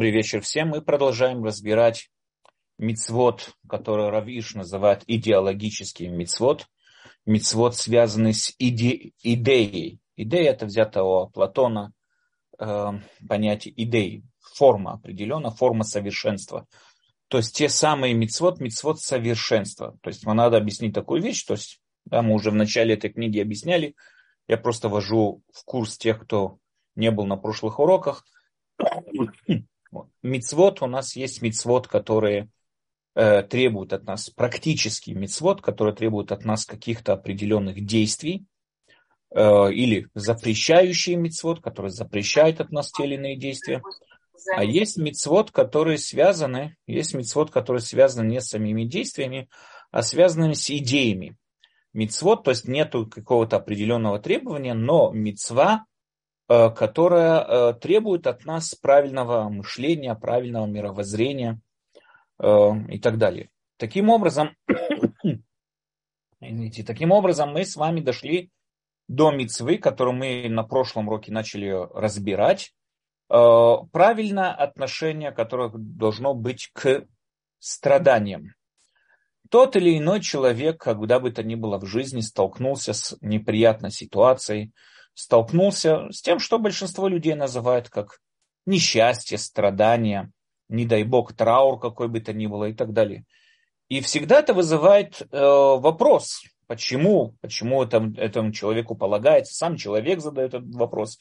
Добрый вечер всем. Мы продолжаем разбирать мицвод, который Равиш называет идеологический мицвод. Мицвод, связанный с иде- идеей. Идея это взято у Платона, э, понятие идеи, форма определенная, форма совершенства. То есть те самые мицвод, мицвод совершенства. То есть надо объяснить такую вещь, то есть да, мы уже в начале этой книги объясняли, я просто вожу в курс тех, кто не был на прошлых уроках – Мицвод у нас есть мицвод, которые э, требуют от нас, практический мицвод, который требует от нас каких-то определенных действий, э, или запрещающий мицвод, который запрещает от нас те или иные действия. А есть мицвод, которые связаны, есть мицвод, которые связаны не с самими действиями, а связаны с идеями. Мицвод, то есть нету какого-то определенного требования, но мицва которая э, требует от нас правильного мышления, правильного мировоззрения э, и так далее. Таким образом, извините, таким образом мы с вами дошли до мицвы, которую мы на прошлом уроке начали разбирать. Правильное отношение, которое должно быть к страданиям. Тот или иной человек, когда бы то ни было в жизни, столкнулся с неприятной ситуацией, столкнулся с тем, что большинство людей называют как несчастье, страдание, не дай бог, траур какой бы то ни было и так далее. И всегда это вызывает э, вопрос, почему, почему это, этому человеку полагается, сам человек задает этот вопрос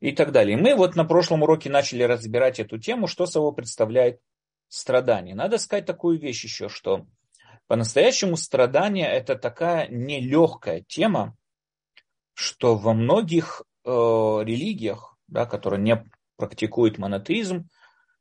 и так далее. И мы вот на прошлом уроке начали разбирать эту тему, что собой представляет страдание. Надо сказать такую вещь еще, что по-настоящему страдание это такая нелегкая тема, что во многих э, религиях, да, которые не практикуют монотеизм,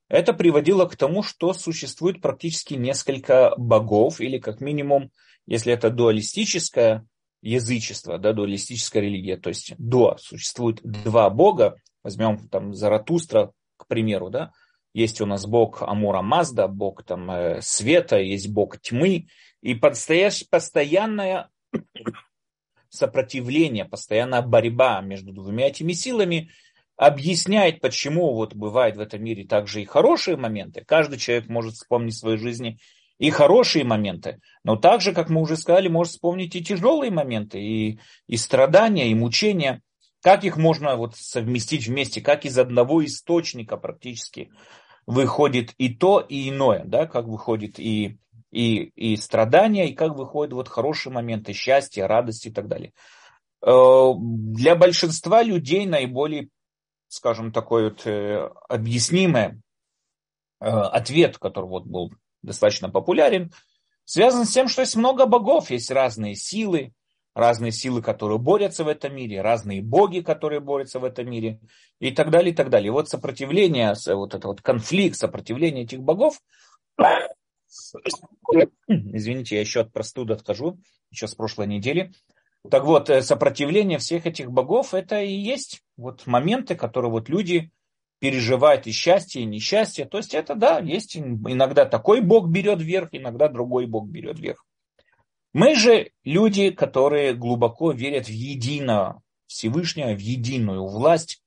это приводило к тому, что существует практически несколько богов, или как минимум, если это дуалистическое язычество, да, дуалистическая религия, то есть до существует два бога, возьмем там Заратустра, к примеру, да, есть у нас бог Амура Мазда, бог там э, света, есть бог тьмы, и постоянная сопротивление, постоянная борьба между двумя этими силами объясняет, почему вот бывают в этом мире также и хорошие моменты. Каждый человек может вспомнить в своей жизни и хорошие моменты, но также, как мы уже сказали, может вспомнить и тяжелые моменты, и, и страдания, и мучения. Как их можно вот совместить вместе, как из одного источника практически выходит и то, и иное, да, как выходит и и, и страдания, и как выходят вот хорошие моменты счастья, радости и так далее. Э, для большинства людей наиболее, скажем, такой вот э, объяснимый э, ответ, который вот был достаточно популярен, связан с тем, что есть много богов, есть разные силы, разные силы, которые борются в этом мире, разные боги, которые борются в этом мире и так далее, и так далее. Вот сопротивление, вот этот вот конфликт, сопротивление этих богов Извините, я еще от простуды отхожу, еще с прошлой недели. Так вот, э, сопротивление всех этих богов, это и есть вот моменты, которые вот люди переживают и счастье, и несчастье. То есть это, да, есть иногда такой бог берет вверх, иногда другой бог берет вверх. Мы же люди, которые глубоко верят в единое Всевышнего, в единую власть.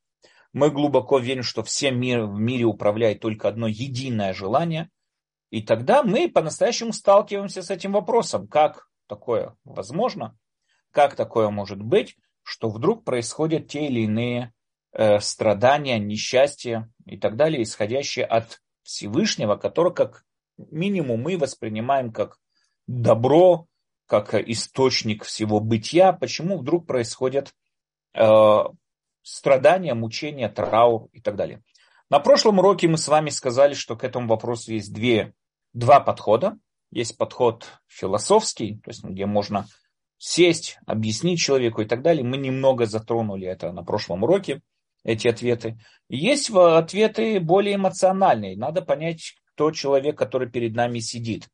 Мы глубоко верим, что всем мир, в мире управляет только одно единое желание – и тогда мы по-настоящему сталкиваемся с этим вопросом, как такое возможно, как такое может быть, что вдруг происходят те или иные э, страдания, несчастья и так далее, исходящие от Всевышнего, который как минимум мы воспринимаем как добро, как источник всего бытия, почему вдруг происходят э, страдания, мучения, траур и так далее. На прошлом уроке мы с вами сказали, что к этому вопросу есть две два подхода. Есть подход философский, то есть где можно сесть, объяснить человеку и так далее. Мы немного затронули это на прошлом уроке, эти ответы. Есть ответы более эмоциональные. Надо понять, кто человек, который перед нами сидит.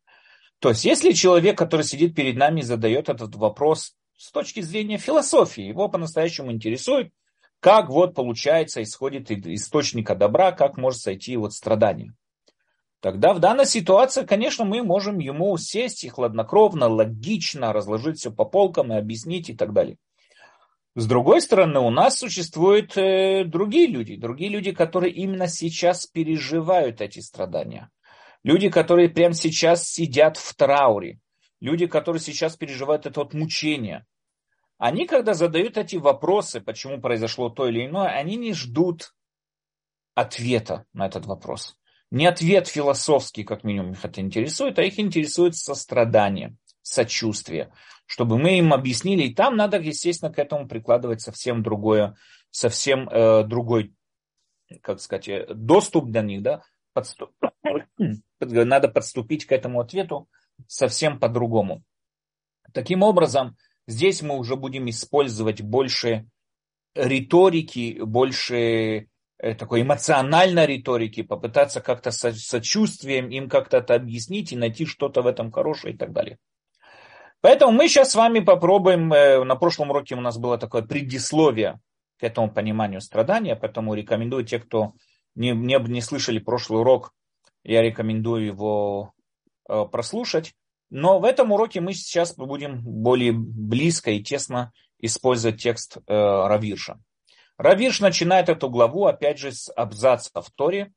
То есть, если человек, который сидит перед нами, задает этот вопрос с точки зрения философии, его по-настоящему интересует, как вот получается, исходит источника добра, как может сойти вот страдание. Тогда в данной ситуации, конечно, мы можем ему сесть и хладнокровно, логично разложить все по полкам и объяснить и так далее. С другой стороны, у нас существуют э, другие люди, другие люди, которые именно сейчас переживают эти страдания. Люди, которые прямо сейчас сидят в трауре. Люди, которые сейчас переживают это вот мучение. Они, когда задают эти вопросы, почему произошло то или иное, они не ждут ответа на этот вопрос. Не ответ философский, как минимум, их это интересует, а их интересует сострадание, сочувствие, чтобы мы им объяснили. И там надо, естественно, к этому прикладывать совсем другое, совсем э, другой, как сказать, э, доступ для них, да, подступ... надо подступить к этому ответу совсем по-другому. Таким образом, здесь мы уже будем использовать больше риторики, больше такой эмоциональной риторики, попытаться как-то со сочувствием им как-то это объяснить и найти что-то в этом хорошее и так далее. Поэтому мы сейчас с вами попробуем, э, на прошлом уроке у нас было такое предисловие к этому пониманию страдания, поэтому рекомендую те, кто не, не, не слышали прошлый урок, я рекомендую его э, прослушать. Но в этом уроке мы сейчас будем более близко и тесно использовать текст э, Равирша. Равиш начинает эту главу, опять же, с абзаца в Торе,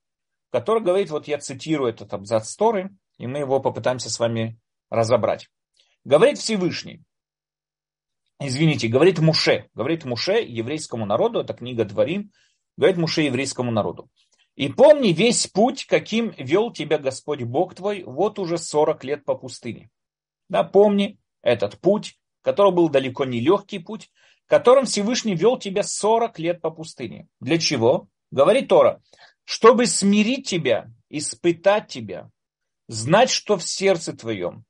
который говорит, вот я цитирую этот абзац Торы, и мы его попытаемся с вами разобрать. Говорит Всевышний, извините, говорит Муше, говорит Муше еврейскому народу, это книга Дворим, говорит Муше еврейскому народу. И помни весь путь, каким вел тебя Господь Бог твой, вот уже 40 лет по пустыне. Да, помни этот путь, который был далеко не легкий путь, которым Всевышний вел тебя 40 лет по пустыне. Для чего? Говорит Тора, чтобы смирить тебя, испытать тебя, знать, что в сердце твоем.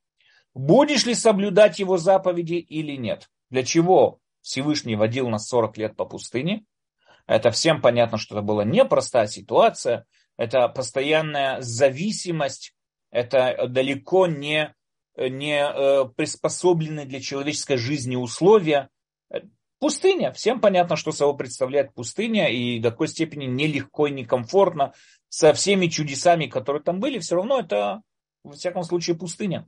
Будешь ли соблюдать его заповеди или нет? Для чего Всевышний водил нас 40 лет по пустыне? Это всем понятно, что это была непростая ситуация, это постоянная зависимость, это далеко не, не э, приспособленные для человеческой жизни условия. Пустыня. Всем понятно, что собой представляет пустыня, и до какой степени нелегко и некомфортно со всеми чудесами, которые там были, все равно это, во всяком случае, пустыня.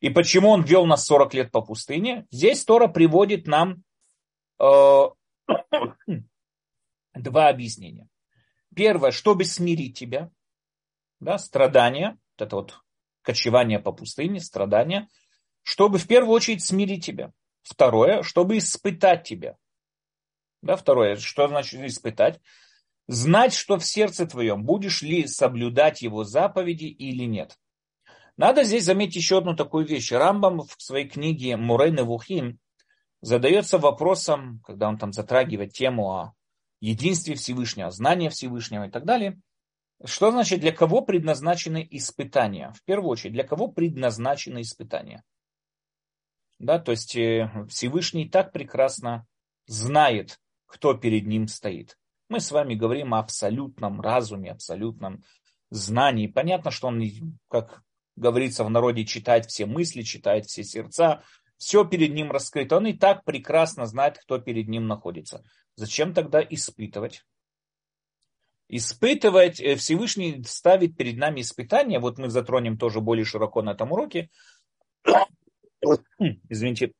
И почему он вел нас 40 лет по пустыне? Здесь Тора приводит нам э, два объяснения. Первое, чтобы смирить тебя, да, страдания, вот это вот кочевание по пустыне, страдания, чтобы в первую очередь смирить тебя. Второе, чтобы испытать тебя. Да, второе, что значит испытать? Знать, что в сердце твоем, будешь ли соблюдать его заповеди или нет. Надо здесь заметить еще одну такую вещь. Рамбам в своей книге Мурейны Вухим задается вопросом, когда он там затрагивает тему о единстве Всевышнего, знании Всевышнего и так далее. Что значит, для кого предназначены испытания? В первую очередь, для кого предназначены испытания? Да, то есть э, Всевышний так прекрасно знает, кто перед ним стоит. Мы с вами говорим о абсолютном разуме, абсолютном знании. Понятно, что он, как говорится в народе, читает все мысли, читает все сердца, все перед ним раскрыто. Он и так прекрасно знает, кто перед ним находится. Зачем тогда испытывать? Испытывать, э, Всевышний ставит перед нами испытания, вот мы затронем тоже более широко на этом уроке, извините,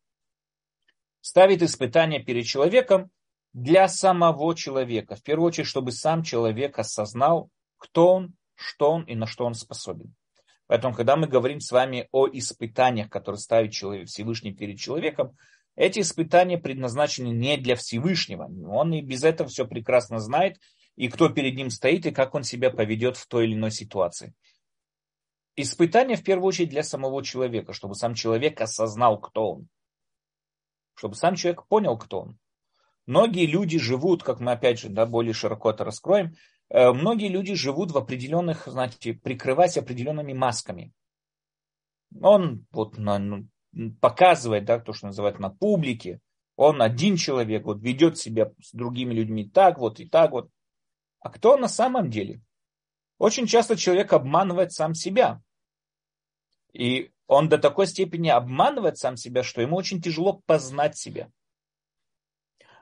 ставит испытание перед человеком для самого человека. В первую очередь, чтобы сам человек осознал, кто он, что он и на что он способен. Поэтому, когда мы говорим с вами о испытаниях, которые ставит человек, Всевышний перед человеком, эти испытания предназначены не для Всевышнего. Он и без этого все прекрасно знает, и кто перед ним стоит, и как он себя поведет в той или иной ситуации. Испытание в первую очередь для самого человека, чтобы сам человек осознал, кто он. Чтобы сам человек понял, кто он. Многие люди живут, как мы опять же да, более широко это раскроем, э, многие люди живут в определенных, знаете, прикрываясь определенными масками. Он вот на, ну, показывает, да, то, что называют на публике, он один человек, вот ведет себя с другими людьми так вот и так вот. А кто он на самом деле? Очень часто человек обманывает сам себя. И он до такой степени обманывает сам себя, что ему очень тяжело познать себя.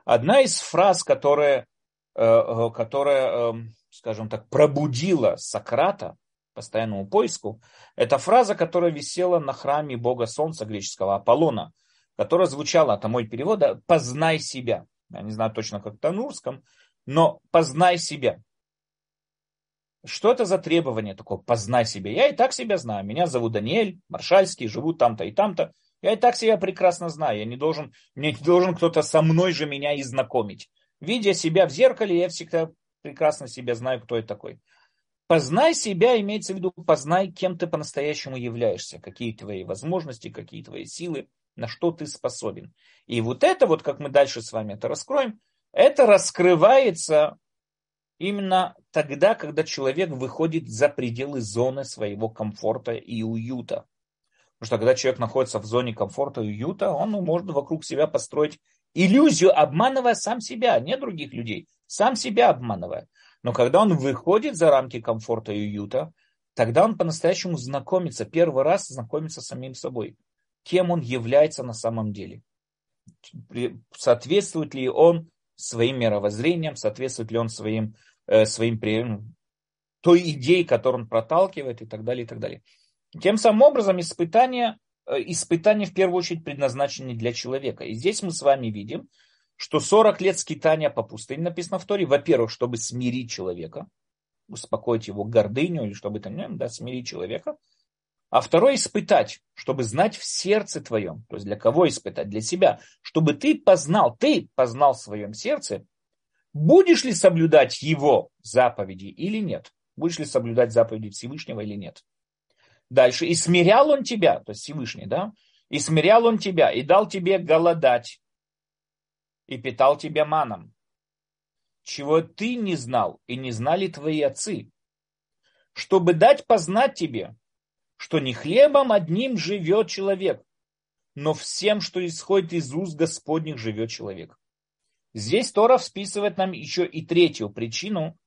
Одна из фраз, которая, э, э, которая эм, скажем так, пробудила Сократа постоянному поиску, это фраза, которая висела на храме бога солнца греческого Аполлона, которая звучала, это мой перевод, «познай себя». Я не знаю точно, как это на русском, но познай себя. Что это за требование такое? Познай себя. Я и так себя знаю. Меня зовут Даниэль Маршальский, живу там-то и там-то. Я и так себя прекрасно знаю. Я не должен, мне не должен кто-то со мной же меня и знакомить. Видя себя в зеркале, я всегда прекрасно себя знаю, кто я такой. Познай себя, имеется в виду, познай, кем ты по-настоящему являешься, какие твои возможности, какие твои силы, на что ты способен. И вот это, вот как мы дальше с вами это раскроем, это раскрывается именно тогда, когда человек выходит за пределы зоны своего комфорта и уюта. Потому что когда человек находится в зоне комфорта и уюта, он может вокруг себя построить иллюзию, обманывая сам себя, не других людей, сам себя обманывая. Но когда он выходит за рамки комфорта и уюта, тогда он по-настоящему знакомится, первый раз знакомится с самим собой, кем он является на самом деле. Соответствует ли он своим мировоззрением, соответствует ли он своим, своим той идее, которую он проталкивает и так далее, и так далее. Тем самым образом испытания, э, испытания в первую очередь предназначены для человека. И здесь мы с вами видим, что 40 лет скитания по пустыне написано в Торе, во-первых, чтобы смирить человека, успокоить его гордыню или чтобы там, да, смирить человека. А второе испытать, чтобы знать в сердце твоем. То есть для кого испытать? Для себя. Чтобы ты познал, ты познал в своем сердце, будешь ли соблюдать его заповеди или нет. Будешь ли соблюдать заповеди Всевышнего или нет. Дальше. И смирял он тебя, то есть Всевышний, да? И смирял он тебя, и дал тебе голодать, и питал тебя маном, чего ты не знал, и не знали твои отцы, чтобы дать познать тебе, что не хлебом одним живет человек, но всем, что исходит из уст Господних, живет человек. Здесь Тора списывает нам еще и третью причину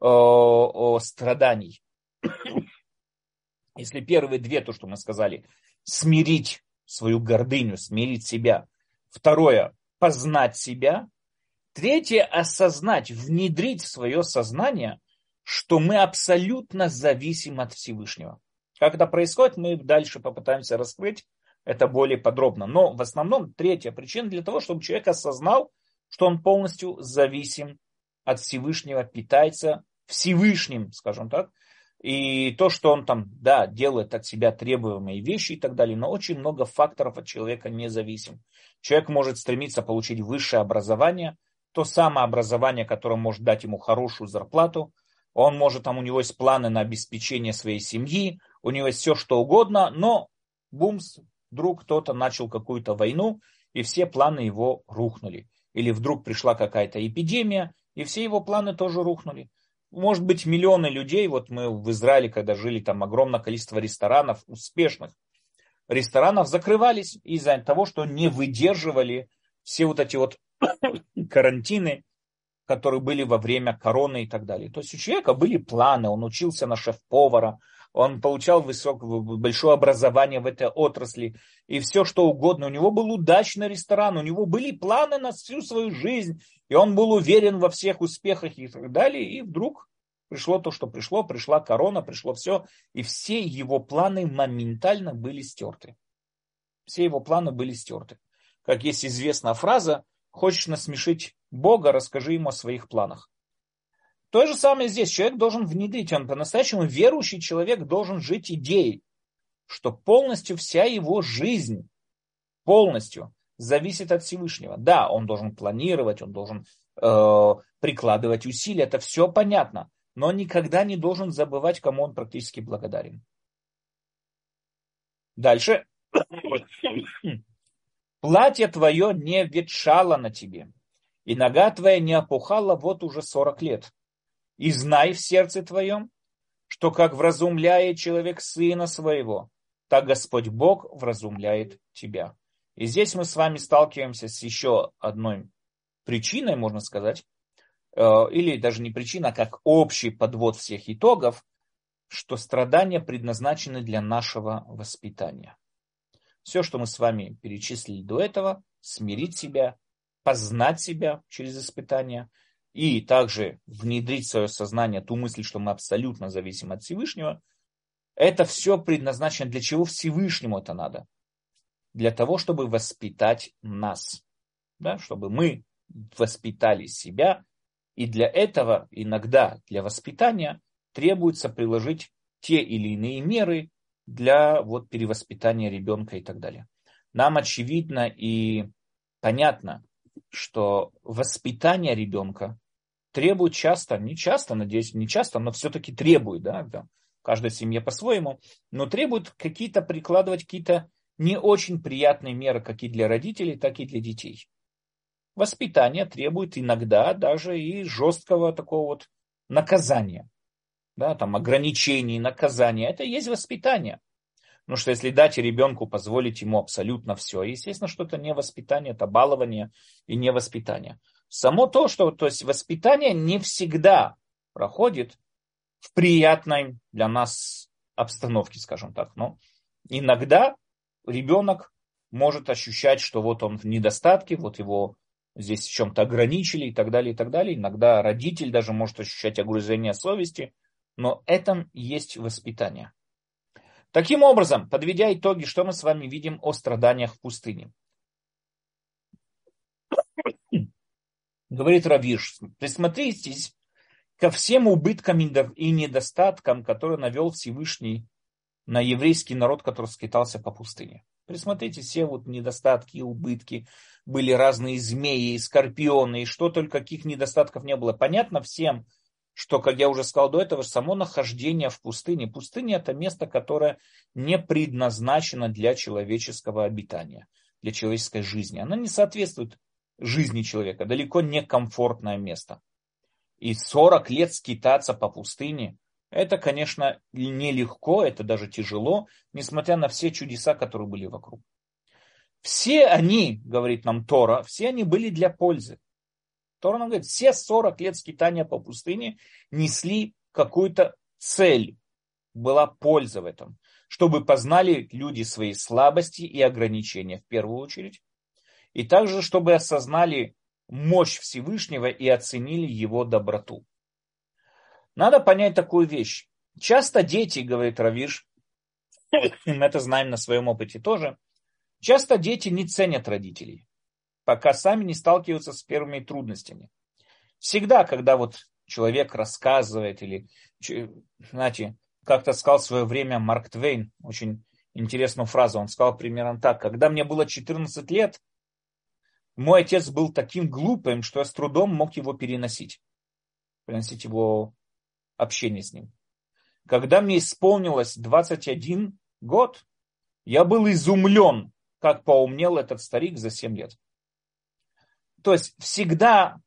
о, о страданий. Если первые две, то, что мы сказали, смирить свою гордыню, смирить себя. Второе, познать себя. Третье, осознать, внедрить в свое сознание, что мы абсолютно зависим от Всевышнего. Как это происходит, мы дальше попытаемся раскрыть это более подробно. Но в основном третья причина для того, чтобы человек осознал, что он полностью зависим от Всевышнего, питается Всевышним, скажем так, и то, что он там, да, делает от себя требуемые вещи и так далее, но очень много факторов от человека независим. Человек может стремиться получить высшее образование, то самое образование, которое может дать ему хорошую зарплату, он может, там у него есть планы на обеспечение своей семьи, у него есть все что угодно, но бумс, вдруг кто-то начал какую-то войну, и все планы его рухнули. Или вдруг пришла какая-то эпидемия, и все его планы тоже рухнули может быть, миллионы людей, вот мы в Израиле, когда жили, там огромное количество ресторанов, успешных ресторанов закрывались из-за того, что не выдерживали все вот эти вот карантины, которые были во время короны и так далее. То есть у человека были планы, он учился на шеф-повара, он получал высокое, большое образование в этой отрасли, и все что угодно. У него был удачный ресторан, у него были планы на всю свою жизнь, и он был уверен во всех успехах и так далее, и вдруг пришло то, что пришло, пришла корона, пришло все, и все его планы моментально были стерты. Все его планы были стерты. Как есть известная фраза, хочешь насмешить Бога, расскажи ему о своих планах. То же самое здесь. Человек должен внедрить, он по-настоящему верующий человек должен жить идеей, что полностью вся его жизнь, полностью зависит от Всевышнего. Да, он должен планировать, он должен э, прикладывать усилия, это все понятно, но он никогда не должен забывать, кому он практически благодарен. Дальше. Платье твое не ветшало на тебе, и нога твоя не опухала вот уже сорок лет. И знай в сердце твоем, что как вразумляет человек сына своего, так Господь Бог вразумляет тебя. И здесь мы с вами сталкиваемся с еще одной причиной, можно сказать, э, или даже не причина, а как общий подвод всех итогов, что страдания предназначены для нашего воспитания. Все, что мы с вами перечислили до этого, смирить себя, познать себя через испытания и также внедрить в свое сознание ту мысль, что мы абсолютно зависим от Всевышнего, это все предназначено для чего Всевышнему это надо? для того, чтобы воспитать нас. Да, чтобы мы воспитали себя, и для этого иногда для воспитания требуется приложить те или иные меры для вот, перевоспитания ребенка и так далее. Нам очевидно и понятно, что воспитание ребенка требует часто, не часто, надеюсь, не часто, но все-таки требует, да, да, каждая семья по-своему, но требует какие-то прикладывать какие-то не очень приятные меры, как и для родителей, так и для детей. Воспитание требует иногда даже и жесткого такого вот наказания, да, там ограничений, наказания. Это и есть воспитание. Потому что если дать ребенку, позволить ему абсолютно все, естественно, что это не воспитание, это балование и не воспитание. Само то, что то есть воспитание не всегда проходит в приятной для нас обстановке, скажем так. Но иногда ребенок может ощущать, что вот он в недостатке, вот его здесь в чем-то ограничили и так далее, и так далее. Иногда родитель даже может ощущать огрузение совести, но это есть воспитание. Таким образом, подведя итоги, что мы с вами видим о страданиях в пустыне? Говорит Равиш, присмотритесь ко всем убыткам и недостаткам, которые навел Всевышний на еврейский народ, который скитался по пустыне. Присмотрите, все вот недостатки и убытки. Были разные змеи, скорпионы, и что только каких недостатков не было. Понятно всем, что, как я уже сказал до этого, само нахождение в пустыне. Пустыня это место, которое не предназначено для человеческого обитания, для человеческой жизни. Она не соответствует жизни человека, далеко не комфортное место. И 40 лет скитаться по пустыне, это, конечно, нелегко, это даже тяжело, несмотря на все чудеса, которые были вокруг. Все они, говорит нам Тора, все они были для пользы. Тора нам говорит, все 40 лет скитания по пустыне несли какую-то цель. Была польза в этом. Чтобы познали люди свои слабости и ограничения в первую очередь. И также, чтобы осознали мощь Всевышнего и оценили его доброту. Надо понять такую вещь. Часто дети, говорит Равиш, мы это знаем на своем опыте тоже, часто дети не ценят родителей, пока сами не сталкиваются с первыми трудностями. Всегда, когда вот человек рассказывает или, знаете, как-то сказал в свое время Марк Твейн, очень интересную фразу, он сказал примерно так, когда мне было 14 лет, мой отец был таким глупым, что я с трудом мог его переносить. Переносить его общение с ним. Когда мне исполнилось 21 год, я был изумлен, как поумнел этот старик за 7 лет. То есть всегда,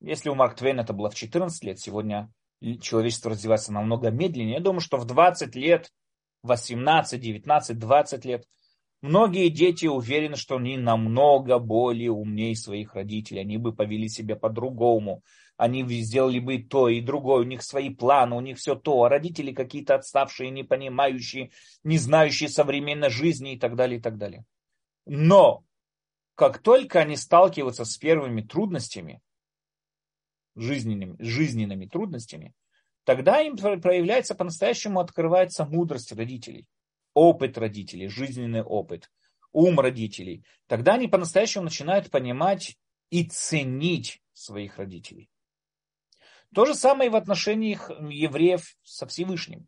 если у Марк Твейна это было в 14 лет, сегодня человечество развивается намного медленнее. Я думаю, что в 20 лет, 18, 19, 20 лет Многие дети уверены, что они намного более умнее своих родителей. Они бы повели себя по-другому. Они сделали бы то и другое. У них свои планы, у них все то. А родители какие-то отставшие, не понимающие, не знающие современной жизни и так далее, и так далее. Но как только они сталкиваются с первыми трудностями, жизненными, жизненными трудностями, тогда им проявляется по-настоящему, открывается мудрость родителей опыт родителей, жизненный опыт, ум родителей, тогда они по-настоящему начинают понимать и ценить своих родителей. То же самое и в отношении евреев со Всевышним.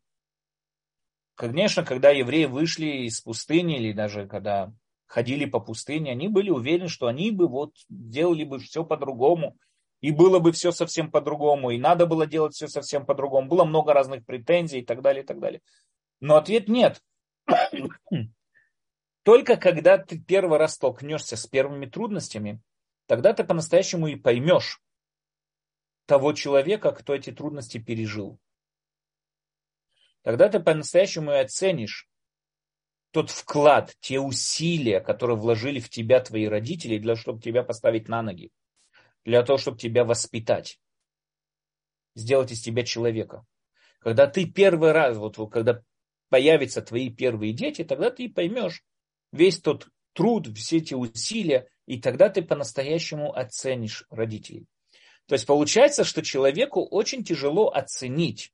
Конечно, когда евреи вышли из пустыни, или даже когда ходили по пустыне, они были уверены, что они бы вот делали бы все по-другому, и было бы все совсем по-другому, и надо было делать все совсем по-другому. Было много разных претензий и так далее, и так далее. Но ответ нет. Только когда ты первый раз столкнешься с первыми трудностями, тогда ты по-настоящему и поймешь того человека, кто эти трудности пережил. Тогда ты по-настоящему и оценишь тот вклад, те усилия, которые вложили в тебя твои родители, для того, чтобы тебя поставить на ноги, для того, чтобы тебя воспитать, сделать из тебя человека. Когда ты первый раз, вот когда появятся твои первые дети, тогда ты поймешь весь тот труд, все эти усилия, и тогда ты по-настоящему оценишь родителей. То есть получается, что человеку очень тяжело оценить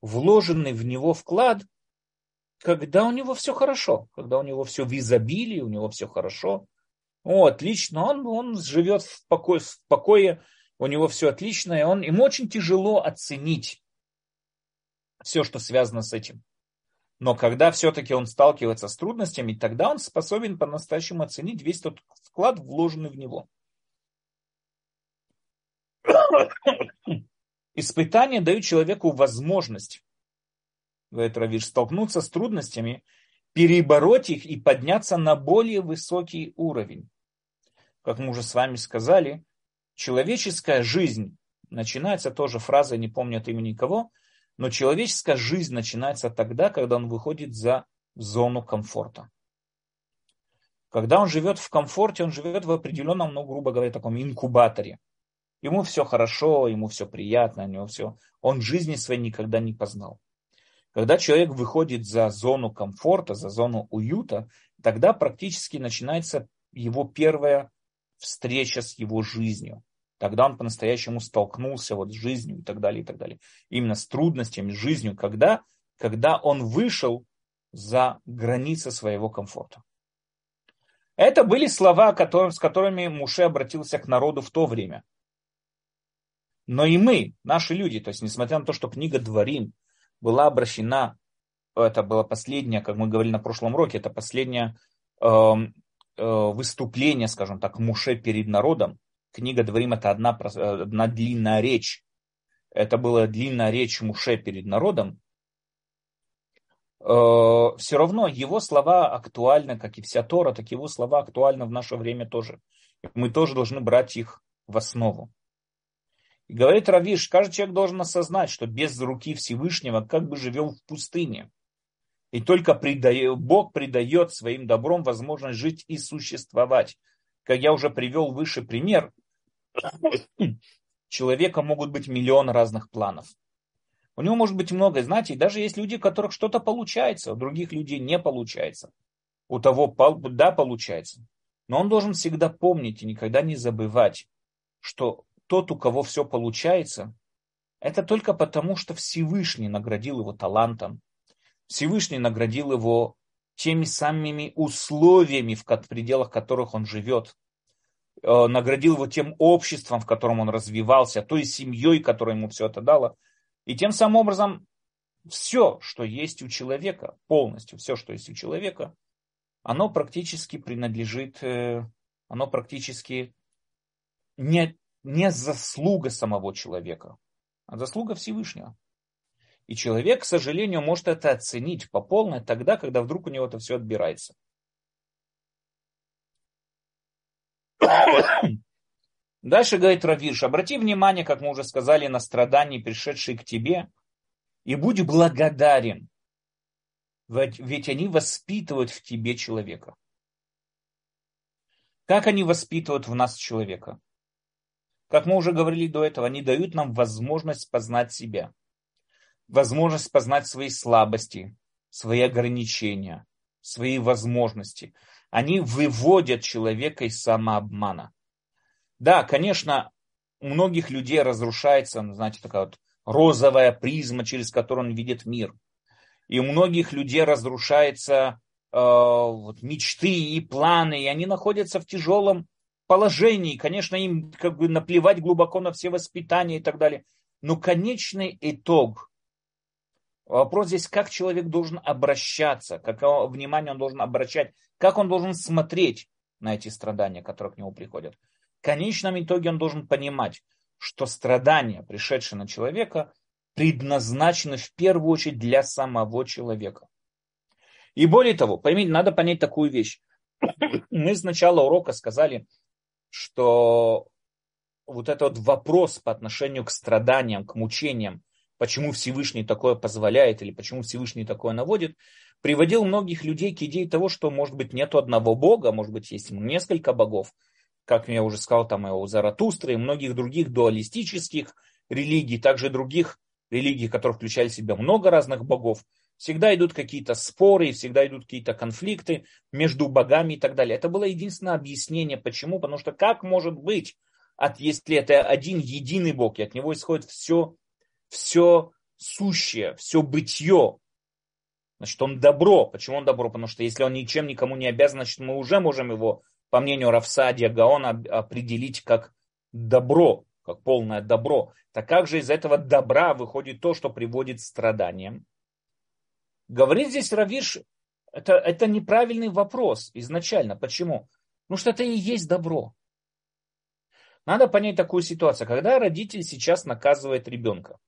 вложенный в него вклад, когда у него все хорошо, когда у него все в изобилии, у него все хорошо. О, отлично, он, он живет в покое, в покое, у него все отлично, и он, ему очень тяжело оценить все, что связано с этим. Но когда все-таки он сталкивается с трудностями, тогда он способен по-настоящему оценить весь тот вклад, вложенный в него. Испытания дают человеку возможность, говорит Равиш, столкнуться с трудностями, перебороть их и подняться на более высокий уровень. Как мы уже с вами сказали, человеческая жизнь начинается тоже фраза, не помню от имени кого, но человеческая жизнь начинается тогда, когда он выходит за зону комфорта. Когда он живет в комфорте, он живет в определенном, ну, грубо говоря, таком инкубаторе. Ему все хорошо, ему все приятно, у него все. Он жизни своей никогда не познал. Когда человек выходит за зону комфорта, за зону уюта, тогда практически начинается его первая встреча с его жизнью. Тогда он по-настоящему столкнулся вот с жизнью и так далее, и так далее. Именно с трудностями, с жизнью, когда, когда он вышел за границы своего комфорта. Это были слова, с которыми Муше обратился к народу в то время. Но и мы, наши люди, то есть несмотря на то, что книга Дворим была обращена, это было последнее, как мы говорили на прошлом уроке, это последнее э, э, выступление, скажем так, Муше перед народом, Книга Дворим это одна, одна длинная речь. Это была длинная речь Муше перед народом. Э, Все равно его слова актуальны, как и вся Тора, так его слова актуальны в наше время тоже. Мы тоже должны брать их в основу. И говорит Равиш, каждый человек должен осознать, что без руки Всевышнего как бы живем в пустыне. И только Бог придает своим добром возможность жить и существовать. Как я уже привел выше пример, человека могут быть миллион разных планов. У него может быть много, знаете, даже есть люди, у которых что-то получается, у других людей не получается. У того, да, получается. Но он должен всегда помнить и никогда не забывать, что тот, у кого все получается, это только потому, что Всевышний наградил его талантом, Всевышний наградил его теми самыми условиями, в пределах которых он живет. Э, наградил его тем обществом, в котором он развивался, той семьей, которая ему все это дала. И тем самым образом все, что есть у человека, полностью все, что есть у человека, оно практически принадлежит, э, оно практически не, не заслуга самого человека, а заслуга Всевышнего. И человек, к сожалению, может это оценить по полной тогда, когда вдруг у него это все отбирается. Дальше говорит Равирш, обрати внимание, как мы уже сказали, на страдания, пришедшие к тебе, и будь благодарен, ведь они воспитывают в тебе человека. Как они воспитывают в нас человека? Как мы уже говорили до этого, они дают нам возможность познать себя, возможность познать свои слабости, свои ограничения, свои возможности, они выводят человека из самообмана. Да, конечно, у многих людей разрушается, ну, знаете, такая вот розовая призма, через которую он видит мир. И у многих людей разрушаются э, вот, мечты и планы, и они находятся в тяжелом положении. Конечно, им как бы наплевать глубоко на все воспитания и так далее. Но конечный итог Вопрос здесь, как человек должен обращаться, какое внимание он должен обращать, как он должен смотреть на эти страдания, которые к нему приходят. В конечном итоге он должен понимать, что страдания, пришедшие на человека, предназначены в первую очередь для самого человека. И более того, поймите, надо понять такую вещь. Мы с начала урока сказали, что вот этот вот вопрос по отношению к страданиям, к мучениям, почему Всевышний такое позволяет или почему Всевышний такое наводит, приводил многих людей к идее того, что, может быть, нету одного бога, может быть, есть несколько богов, как я уже сказал, там и у Заратустры, и многих других дуалистических религий, также других религий, которые включали в себя много разных богов. Всегда идут какие-то споры, всегда идут какие-то конфликты между богами и так далее. Это было единственное объяснение, почему. Потому что как может быть, от, если это один единый бог, и от него исходит все все сущее, все бытие. Значит, он добро. Почему он добро? Потому что если он ничем никому не обязан, значит, мы уже можем его по мнению Равсадия Гаона, определить как добро, как полное добро, так как же из этого добра выходит то, что приводит к страданиям? Говорит здесь Равиш, это, это неправильный вопрос изначально. Почему? Ну что это и есть добро. Надо понять такую ситуацию. Когда родитель сейчас наказывает ребенка.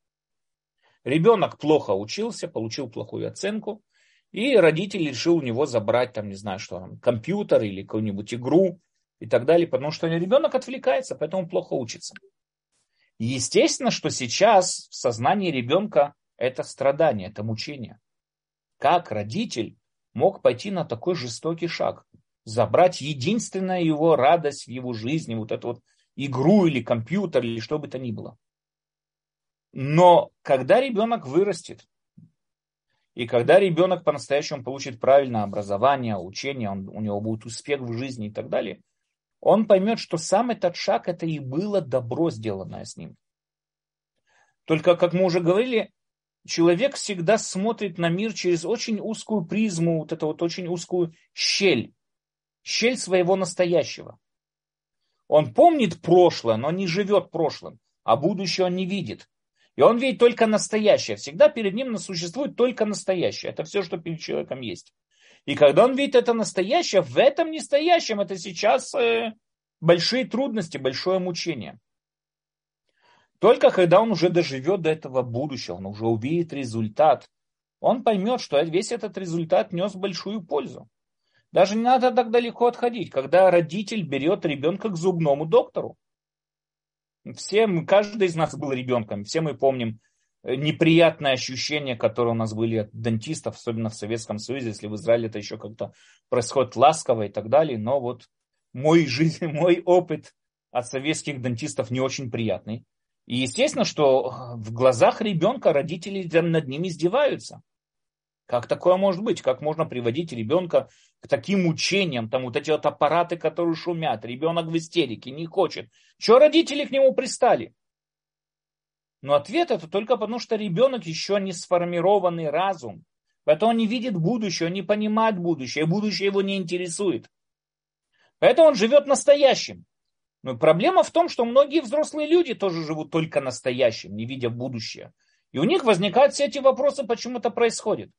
Ребенок плохо учился, получил плохую оценку, и родитель решил у него забрать, там, не знаю, что там, компьютер или какую-нибудь игру и так далее, потому что ребенок отвлекается, поэтому плохо учится. Естественно, что сейчас в сознании ребенка это страдание, это мучение. Как родитель мог пойти на такой жестокий шаг? Забрать единственную его радость в его жизни, вот эту вот игру или компьютер или что бы то ни было. Но когда ребенок вырастет, и когда ребенок по-настоящему получит правильное образование, учение, он, у него будет успех в жизни и так далее, он поймет, что сам этот шаг это и было добро, сделанное с ним. Только, как мы уже говорили, человек всегда смотрит на мир через очень узкую призму, вот эту вот очень узкую щель, щель своего настоящего. Он помнит прошлое, но не живет прошлым, а будущее он не видит. И он видит только настоящее. Всегда перед ним существует только настоящее. Это все, что перед человеком есть. И когда он видит это настоящее, в этом настоящем это сейчас э, большие трудности, большое мучение. Только когда он уже доживет до этого будущего, он уже увидит результат, он поймет, что весь этот результат нес большую пользу. Даже не надо так далеко отходить, когда родитель берет ребенка к зубному доктору. Все, каждый из нас был ребенком, все мы помним э, неприятные ощущения, которые у нас были от дантистов, особенно в Советском Союзе, если в Израиле это еще как-то происходит ласково и так далее. Но вот мой, жизнь, мой опыт от советских дантистов не очень приятный. И естественно, что в глазах ребенка родители над ним издеваются. Как такое может быть? Как можно приводить ребенка к таким учениям, там вот эти вот аппараты, которые шумят, ребенок в истерике, не хочет. Что родители к нему пристали? Но ответ это только потому, что ребенок еще не сформированный разум. Поэтому он не видит будущее, он не понимает будущее, будущее его не интересует. Поэтому он живет настоящим. Но проблема в том, что многие взрослые люди тоже живут только настоящим, не видя будущее. И у них возникают все эти вопросы, почему это происходит.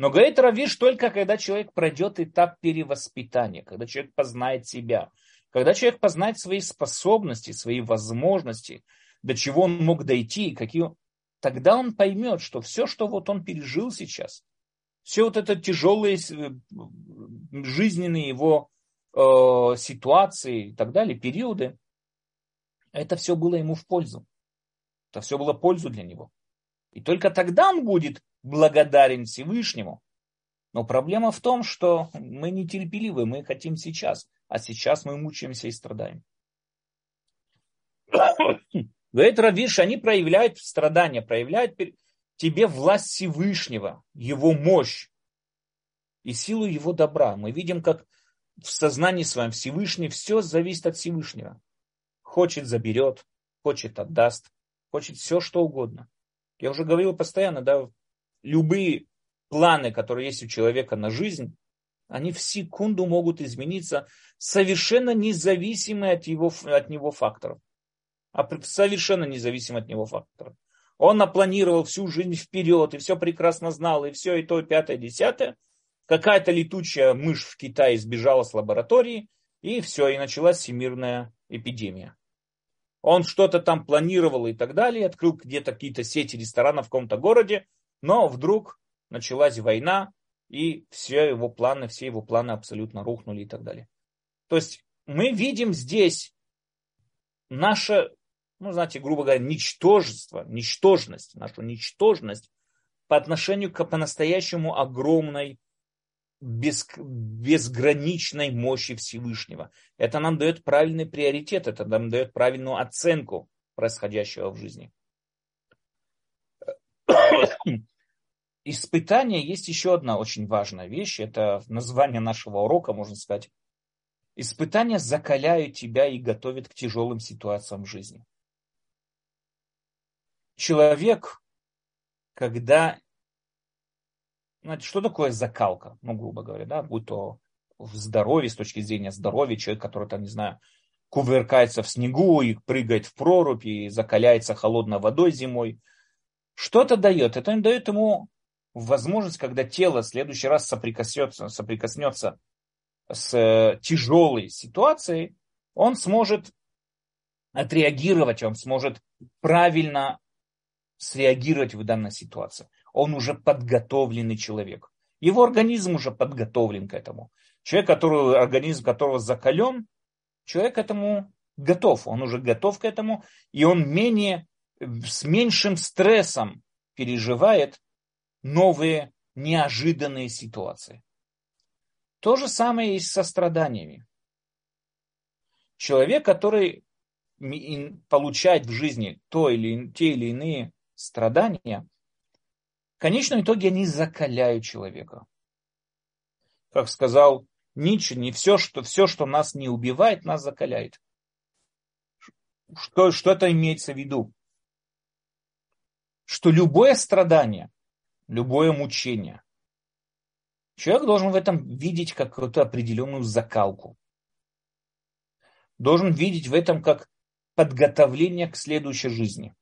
Но говорит Равиш только когда человек пройдет этап перевоспитания, когда человек познает себя, когда человек познает свои способности, свои возможности, до чего он мог дойти, какие... тогда он поймет, что все, что вот он пережил сейчас, все вот это тяжелые э, жизненные его э, ситуации и так далее, периоды, это все было ему в пользу. Это все было пользу для него. И только тогда он будет благодарен Всевышнему. Но проблема в том, что мы нетерпеливы, мы хотим сейчас, а сейчас мы мучаемся и страдаем. Говорит Равиш, они проявляют страдания, проявляют тебе власть Всевышнего, его мощь и силу его добра. Мы видим, как в сознании своем Всевышний все зависит от Всевышнего. Хочет заберет, хочет отдаст, хочет все что угодно. Я уже говорил постоянно, да, любые планы, которые есть у человека на жизнь, они в секунду могут измениться совершенно независимые от, его, от него факторов. А совершенно независимые от него факторов. Он напланировал всю жизнь вперед, и все прекрасно знал, и все, и то, и пятое, и десятое. Какая-то летучая мышь в Китае сбежала с лаборатории, и все, и началась всемирная эпидемия. Он что-то там планировал и так далее, открыл где-то какие-то сети ресторанов в каком-то городе, но вдруг началась война, и все его планы, все его планы абсолютно рухнули и так далее. То есть мы видим здесь наше, ну, знаете, грубо говоря, ничтожество, ничтожность, нашу ничтожность по отношению к по-настоящему огромной, без, безграничной мощи Всевышнего. Это нам дает правильный приоритет, это нам дает правильную оценку происходящего в жизни. Испытание есть еще одна очень важная вещь. Это название нашего урока, можно сказать. Испытания закаляют тебя и готовят к тяжелым ситуациям в жизни. Человек, когда... Знаете, что такое закалка? Ну, грубо говоря, да, будь то в здоровье, с точки зрения здоровья, человек, который там, не знаю, кувыркается в снегу и прыгает в прорубь и закаляется холодной водой зимой. Что это дает? Это дает ему возможность, когда тело в следующий раз соприкоснется, соприкоснется с э, тяжелой ситуацией, он сможет отреагировать, он сможет правильно среагировать в данной ситуации. Он уже подготовленный человек. Его организм уже подготовлен к этому. Человек, который, организм которого закален, человек к этому готов. Он уже готов к этому, и он менее, с меньшим стрессом переживает новые неожиданные ситуации. То же самое и со страданиями. Человек, который получает в жизни то или, те или иные страдания, конечном итоге они закаляют человека. Как сказал Ницше, не все, что, все, что нас не убивает, нас закаляет. Что, что это имеется в виду? Что любое страдание, любое мучение, человек должен в этом видеть какую-то определенную закалку. Должен видеть в этом как подготовление к следующей жизни.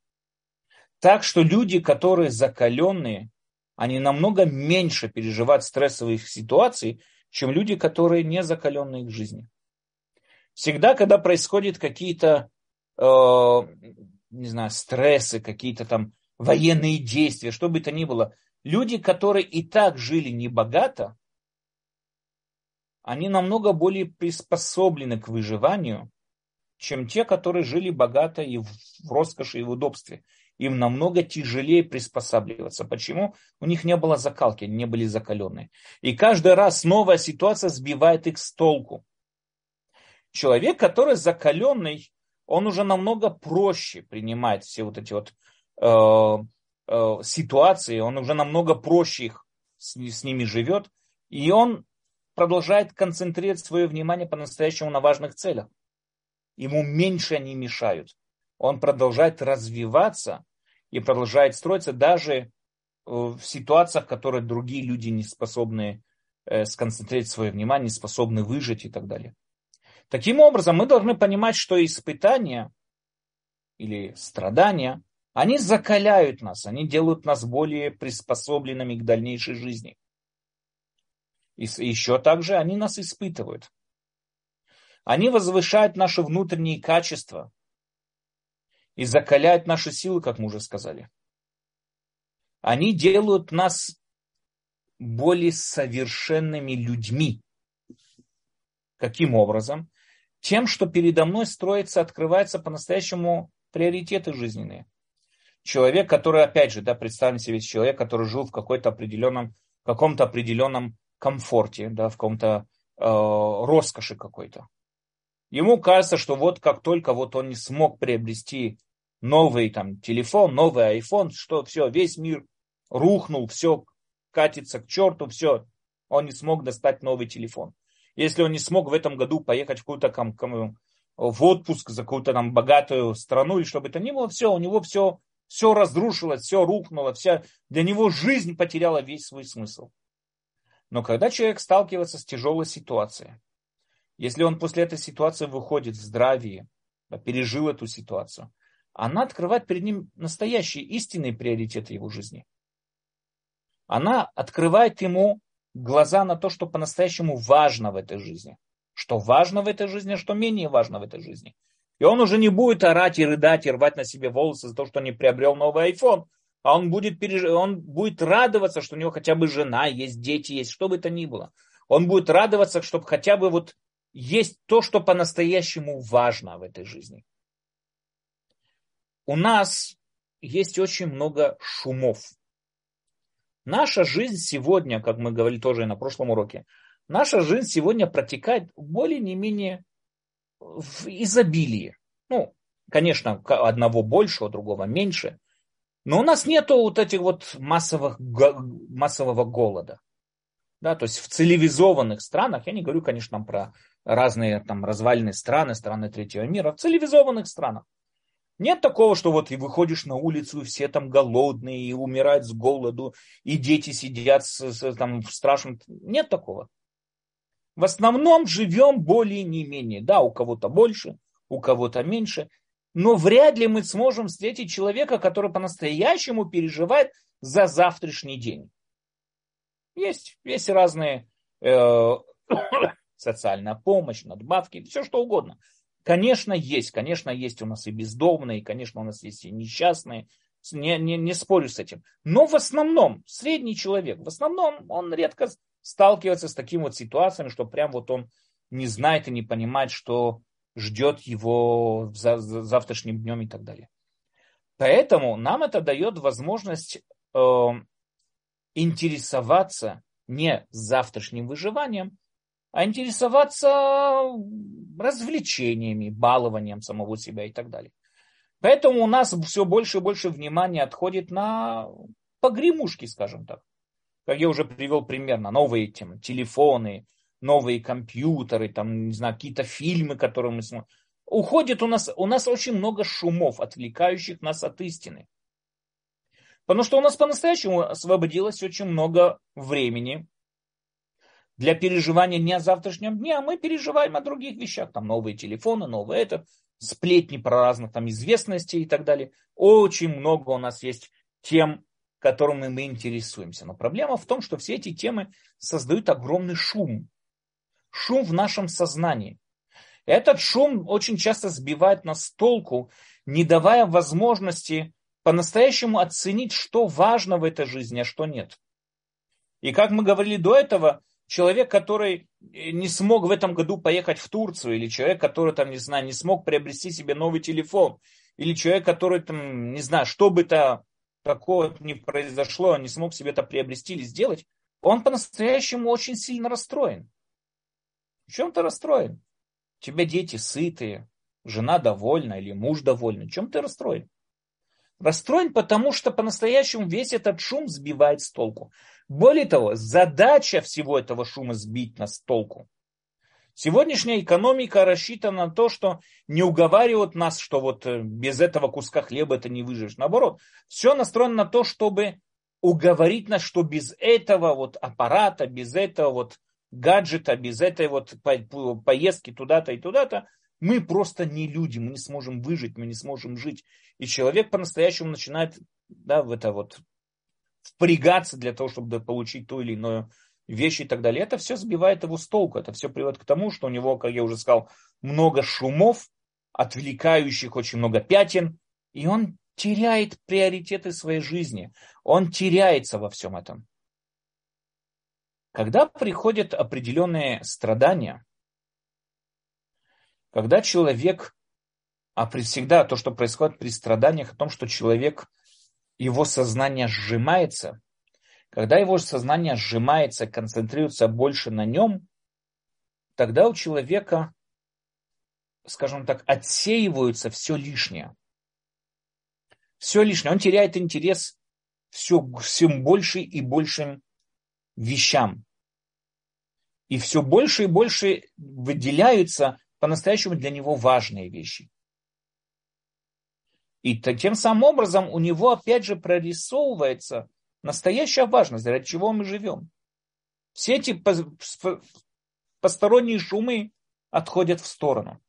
Так что люди, которые закаленные, они намного меньше переживают стрессовых ситуаций, чем люди, которые не закаленные к жизни. Всегда, когда происходят какие-то, э, не знаю, стрессы, какие-то там военные действия, что бы то ни было, люди, которые и так жили небогато, они намного более приспособлены к выживанию, чем те, которые жили богато и в роскоши и в удобстве им намного тяжелее приспосабливаться. Почему? У них не было закалки, они не были закаленные. И каждый раз новая ситуация сбивает их с толку. Человек, который закаленный, он уже намного проще принимает все вот эти вот э, э, ситуации, он уже намного проще их с, с ними живет, и он продолжает концентрировать свое внимание по-настоящему на важных целях. Ему меньше они мешают. Он продолжает развиваться и продолжает строиться даже э, в ситуациях, в которых другие люди не способны э, сконцентрировать свое внимание, не способны выжить и так далее. Таким образом, мы должны понимать, что испытания или страдания, они закаляют нас, они делают нас более приспособленными к дальнейшей жизни. И еще также они нас испытывают. Они возвышают наши внутренние качества, и закаляют наши силы, как мы уже сказали. Они делают нас более совершенными людьми. Каким образом? Тем, что передо мной строится, открывается по-настоящему приоритеты жизненные. Человек, который, опять же, да, представим себе человек, который жил в какой-то определенном, каком-то определенном комфорте, да, в каком-то э, роскоши какой-то. Ему кажется, что вот как только вот он не смог приобрести новый там телефон, новый iPhone, что все, весь мир рухнул, все катится к черту, все, он не смог достать новый телефон. Если он не смог в этом году поехать в какую-то в отпуск за какую-то там богатую страну или что бы то ни было, все, у него все, все разрушилось, все рухнуло, вся, для него жизнь потеряла весь свой смысл. Но когда человек сталкивается с тяжелой ситуацией, если он после этой ситуации выходит в здравии, пережил эту ситуацию, она открывает перед ним настоящие истинные приоритеты его жизни. Она открывает ему глаза на то, что по-настоящему важно в этой жизни. Что важно в этой жизни, а что менее важно в этой жизни. И он уже не будет орать и рыдать и рвать на себе волосы за то, что не приобрел новый iPhone. А он будет, переж... он будет радоваться, что у него хотя бы жена есть, дети есть, что бы то ни было. Он будет радоваться, чтобы хотя бы вот есть то, что по-настоящему важно в этой жизни у нас есть очень много шумов. Наша жизнь сегодня, как мы говорили тоже и на прошлом уроке, наша жизнь сегодня протекает более не менее в изобилии. Ну, конечно, одного больше, у другого меньше. Но у нас нет вот этих вот массовых, массового голода. Да, то есть в цивилизованных странах, я не говорю, конечно, про разные там развальные страны, страны третьего мира, в цивилизованных странах нет такого, что вот и выходишь на улицу, все там голодные, и умирают с голоду, и дети сидят с, с, там в страшном... Нет такого. в основном живем более не менее. Да, у кого-то больше, у кого-то меньше. Но вряд ли мы сможем встретить человека, который по-настоящему переживает за завтрашний день. Есть, есть разные э, социальная помощь, надбавки, все что угодно. Конечно, есть, конечно, есть у нас и бездомные, конечно, у нас есть и несчастные, не, не, не спорю с этим. Но в основном, средний человек, в основном он редко сталкивается с такими вот ситуациями, что прям вот он не знает и не понимает, что ждет его за, за завтрашним днем и так далее. Поэтому нам это дает возможность э, интересоваться не завтрашним выживанием, а интересоваться развлечениями, балованием самого себя и так далее. Поэтому у нас все больше и больше внимания отходит на погремушки, скажем так. Как я уже привел пример, на новые темы, телефоны, новые компьютеры, там, не знаю, какие-то фильмы, которые мы смотрим. Уходит у нас, у нас очень много шумов, отвлекающих нас от истины. Потому что у нас по-настоящему освободилось очень много времени для переживания не о завтрашнем дне, а мы переживаем о других вещах. Там новые телефоны, новые это, сплетни про разных там известностей и так далее. Очень много у нас есть тем, которыми мы интересуемся. Но проблема в том, что все эти темы создают огромный шум. Шум в нашем сознании. Этот шум очень часто сбивает нас с толку, не давая возможности по-настоящему оценить, что важно в этой жизни, а что нет. И как мы говорили до этого, человек, который э, не смог в этом году поехать в Турцию, или человек, который там, не знаю, не смог приобрести себе новый телефон, или человек, который там, не знаю, что бы то такого не произошло, не смог себе это приобрести или сделать, он по-настоящему очень сильно расстроен. В чем ты расстроен? У тебя дети сытые, жена довольна или муж довольный. В чем ты расстроен? Расстроен, потому что по-настоящему весь этот шум сбивает с толку. Более того, задача всего этого шума сбить нас с толку. Сегодняшняя экономика рассчитана на то, что не уговаривают нас, что вот э, без этого куска хлеба это не выживешь. Наоборот, все настроено на то, чтобы уговорить нас, что без этого вот аппарата, без этого вот гаджета, без этой вот поездки туда-то и туда-то, мы просто не люди, мы не сможем выжить, мы не сможем жить. И человек по-настоящему начинает да, в это вот впрягаться для того, чтобы получить ту или иную вещь и так далее. Это все сбивает его с толку. Это все приводит к тому, что у него, как я уже сказал, много шумов, отвлекающих очень много пятен, и он теряет приоритеты своей жизни. Он теряется во всем этом. Когда приходят определенные страдания, когда человек, а всегда то, что происходит при страданиях, о том, что человек, его сознание сжимается, когда его сознание сжимается, концентрируется больше на нем, тогда у человека, скажем так, отсеиваются все лишнее. Все лишнее. Он теряет интерес все, всем больше и большим вещам. И все больше и больше выделяются по-настоящему для него важные вещи. И тем самым образом у него опять же прорисовывается настоящая важность, ради чего мы живем. Все эти посторонние шумы отходят в сторону.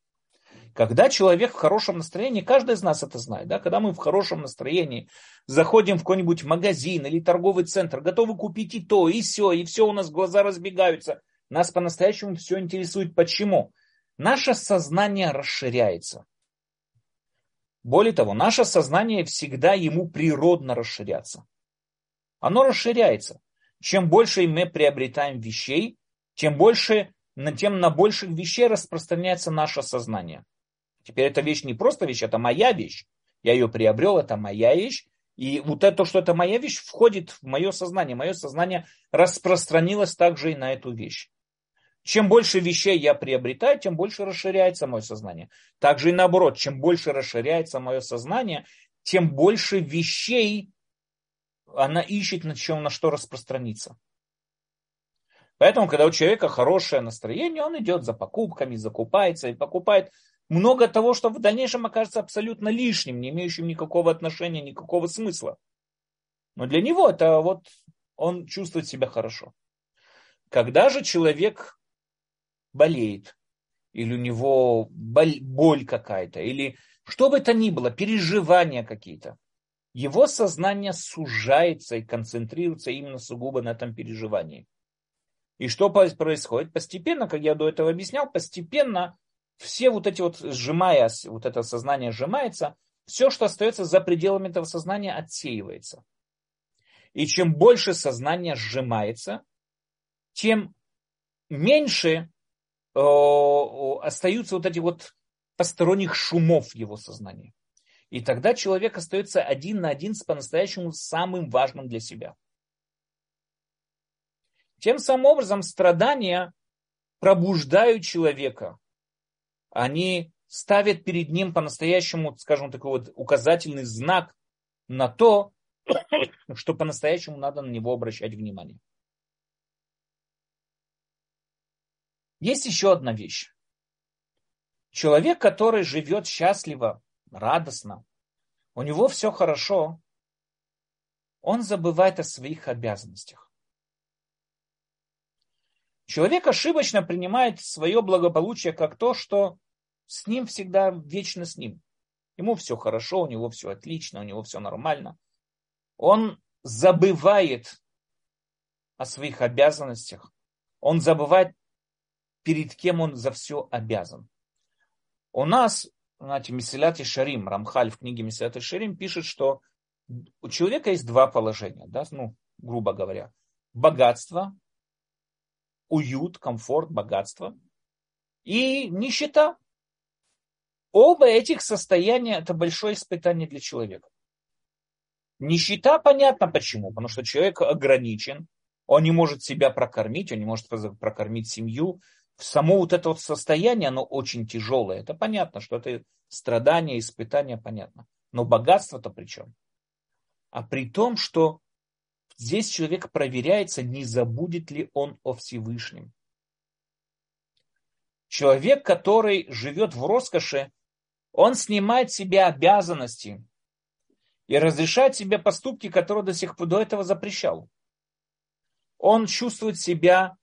Когда человек в хорошем настроении, каждый из нас это знает, да, когда мы в хорошем настроении заходим в какой-нибудь магазин или торговый центр, готовы купить и то, и все, и все у нас глаза разбегаются, нас по-настоящему все интересует. Почему? Наше сознание расширяется. Более того, наше сознание всегда ему природно расширяться. Оно расширяется. Чем больше мы приобретаем вещей, тем больше, тем на больших вещей распространяется наше сознание. Теперь эта вещь не просто вещь, это моя вещь. Я ее приобрел, это моя вещь. И вот это, что это моя вещь, входит в мое сознание. Мое сознание распространилось также и на эту вещь. Чем больше вещей я приобретаю, тем больше расширяется мое сознание. Также и наоборот, чем больше расширяется мое сознание, тем больше вещей она ищет, на чем на что распространиться. Поэтому, когда у человека хорошее настроение, он идет за покупками, закупается и покупает много того, что в дальнейшем окажется абсолютно лишним, не имеющим никакого отношения, никакого смысла. Но для него это вот он чувствует себя хорошо. Когда же человек болеет, или у него боль, какая-то, или что бы то ни было, переживания какие-то, его сознание сужается и концентрируется именно сугубо на этом переживании. И что происходит? Постепенно, как я до этого объяснял, постепенно все вот эти вот сжимая, вот это сознание сжимается, все, что остается за пределами этого сознания, отсеивается. И чем больше сознание сжимается, тем меньше остаются вот эти вот посторонних шумов его сознании. И тогда человек остается один на один с по-настоящему самым важным для себя. Тем самым образом страдания пробуждают человека. Они ставят перед ним по-настоящему, скажем, такой вот указательный знак на то, что по-настоящему надо на него обращать внимание. Есть еще одна вещь. Человек, который живет счастливо, радостно, у него все хорошо, он забывает о своих обязанностях. Человек ошибочно принимает свое благополучие как то, что с ним всегда вечно с ним. Ему все хорошо, у него все отлично, у него все нормально. Он забывает о своих обязанностях. Он забывает, перед кем он за все обязан. У нас, знаете, Месилят и Шарим, Рамхаль в книге Месилят и Шарим пишет, что у человека есть два положения, да, ну, грубо говоря. Богатство, уют, комфорт, богатство и нищета. Оба этих состояния – это большое испытание для человека. Нищета, понятно почему, потому что человек ограничен, он не может себя прокормить, он не может прокормить семью, само вот это вот состояние, оно очень тяжелое. Это понятно, что это страдания, испытания, понятно. Но богатство-то при чем? А при том, что здесь человек проверяется, не забудет ли он о Всевышнем. Человек, который живет в роскоши, он снимает себе обязанности и разрешает себе поступки, которые до сих пор до этого запрещал. Он чувствует себя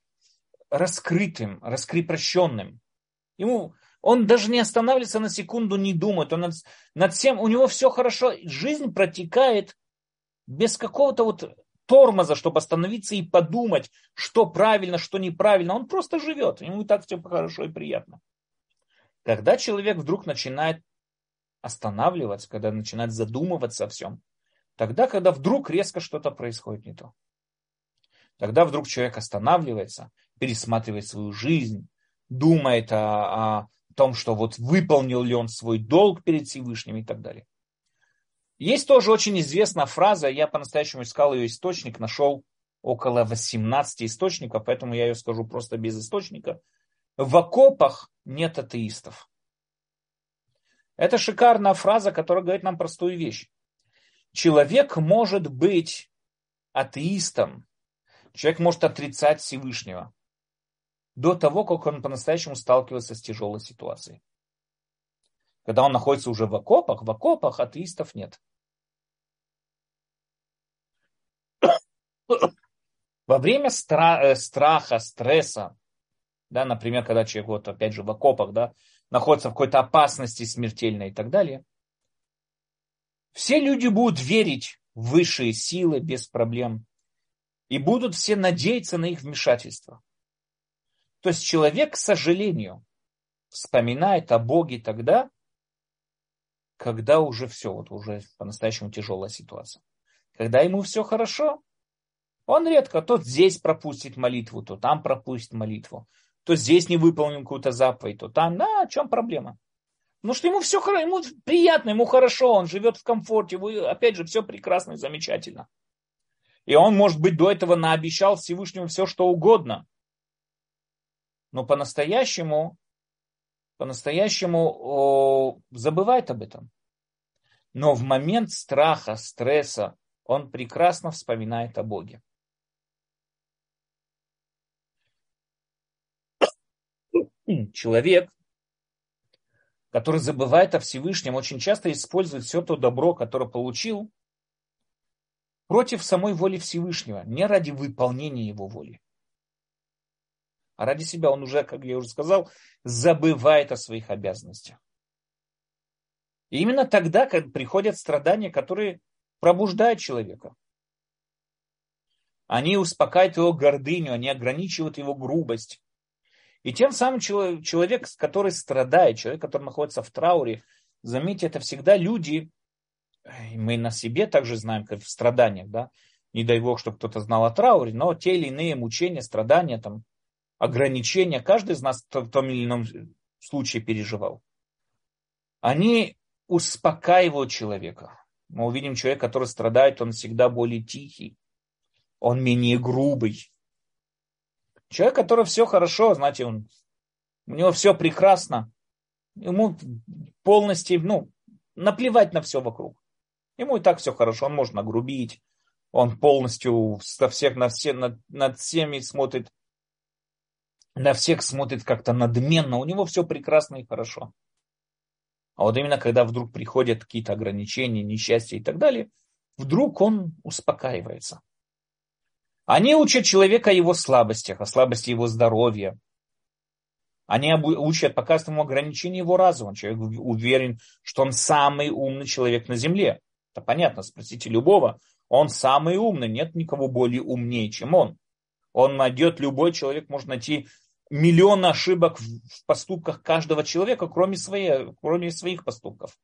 раскрытым, раскрепощенным. Ему, он даже не останавливается на секунду, не думает. Он над, над всем, у него все хорошо. Жизнь протекает без какого-то вот тормоза, чтобы остановиться и подумать, что правильно, что неправильно. Он просто живет. Ему и так все хорошо и приятно. Когда человек вдруг начинает останавливаться, когда начинает задумываться о всем, тогда, когда вдруг резко что-то происходит не то. Тогда вдруг человек останавливается, пересматривает свою жизнь, думает о, о том, что вот выполнил ли он свой долг перед Всевышним и так далее. Есть тоже очень известная фраза, я по-настоящему искал ее источник, нашел около 18 источников, поэтому я ее скажу просто без источника. В окопах нет атеистов. Это шикарная фраза, которая говорит нам простую вещь. Человек может быть атеистом, Человек может отрицать Всевышнего до того, как он по-настоящему сталкивается с тяжелой ситуацией. Когда он находится уже в окопах, в окопах атеистов нет. Во время стра- э, страха, стресса, да, например, когда человек, вот опять же в окопах, да, находится в какой-то опасности смертельной и так далее, все люди будут верить в высшие силы без проблем и будут все надеяться на их вмешательство. То есть человек, к сожалению, вспоминает о Боге тогда, когда уже все, вот уже по-настоящему тяжелая ситуация. Когда ему все хорошо, он редко, то здесь пропустит молитву, то там пропустит молитву, то здесь не выполнил какую-то заповедь, то там, да, о чем проблема? Ну что ему все хорошо, ему приятно, ему хорошо, он живет в комфорте, опять же, все прекрасно и замечательно. И он, может быть, до этого наобещал Всевышнему все, что угодно. Но по-настоящему, по-настоящему забывает об этом. Но в момент страха, стресса он прекрасно вспоминает о Боге. Человек, который забывает о Всевышнем, очень часто использует все то добро, которое получил, против самой воли Всевышнего, не ради выполнения его воли. А ради себя он уже, как я уже сказал, забывает о своих обязанностях. И именно тогда, когда приходят страдания, которые пробуждают человека. Они успокаивают его гордыню, они ограничивают его грубость. И тем самым человек, который страдает, человек, который находится в трауре, заметьте, это всегда люди, мы на себе также знаем, как в страданиях, да, не дай бог, чтобы кто-то знал о трауре, но те или иные мучения, страдания, там, ограничения, каждый из нас в том или ином случае переживал. Они успокаивают человека. Мы увидим человека, который страдает, он всегда более тихий, он менее грубый. Человек, который все хорошо, знаете, он, у него все прекрасно, ему полностью, ну, наплевать на все вокруг. Ему и так все хорошо, он может нагрубить, он полностью со всех, на все, над, над всеми смотрит, на всех смотрит как-то надменно, у него все прекрасно и хорошо. А вот именно когда вдруг приходят какие-то ограничения, несчастья и так далее, вдруг он успокаивается. Они учат человека о его слабостях, о слабости его здоровья. Они учат, показывают ему ограничения его разума. Человек уверен, что он самый умный человек на земле. Это понятно, спросите любого. Он самый умный, нет никого более умнее, чем он. Он найдет, любой человек может найти миллион ошибок в поступках каждого человека, кроме, своей, кроме своих поступков.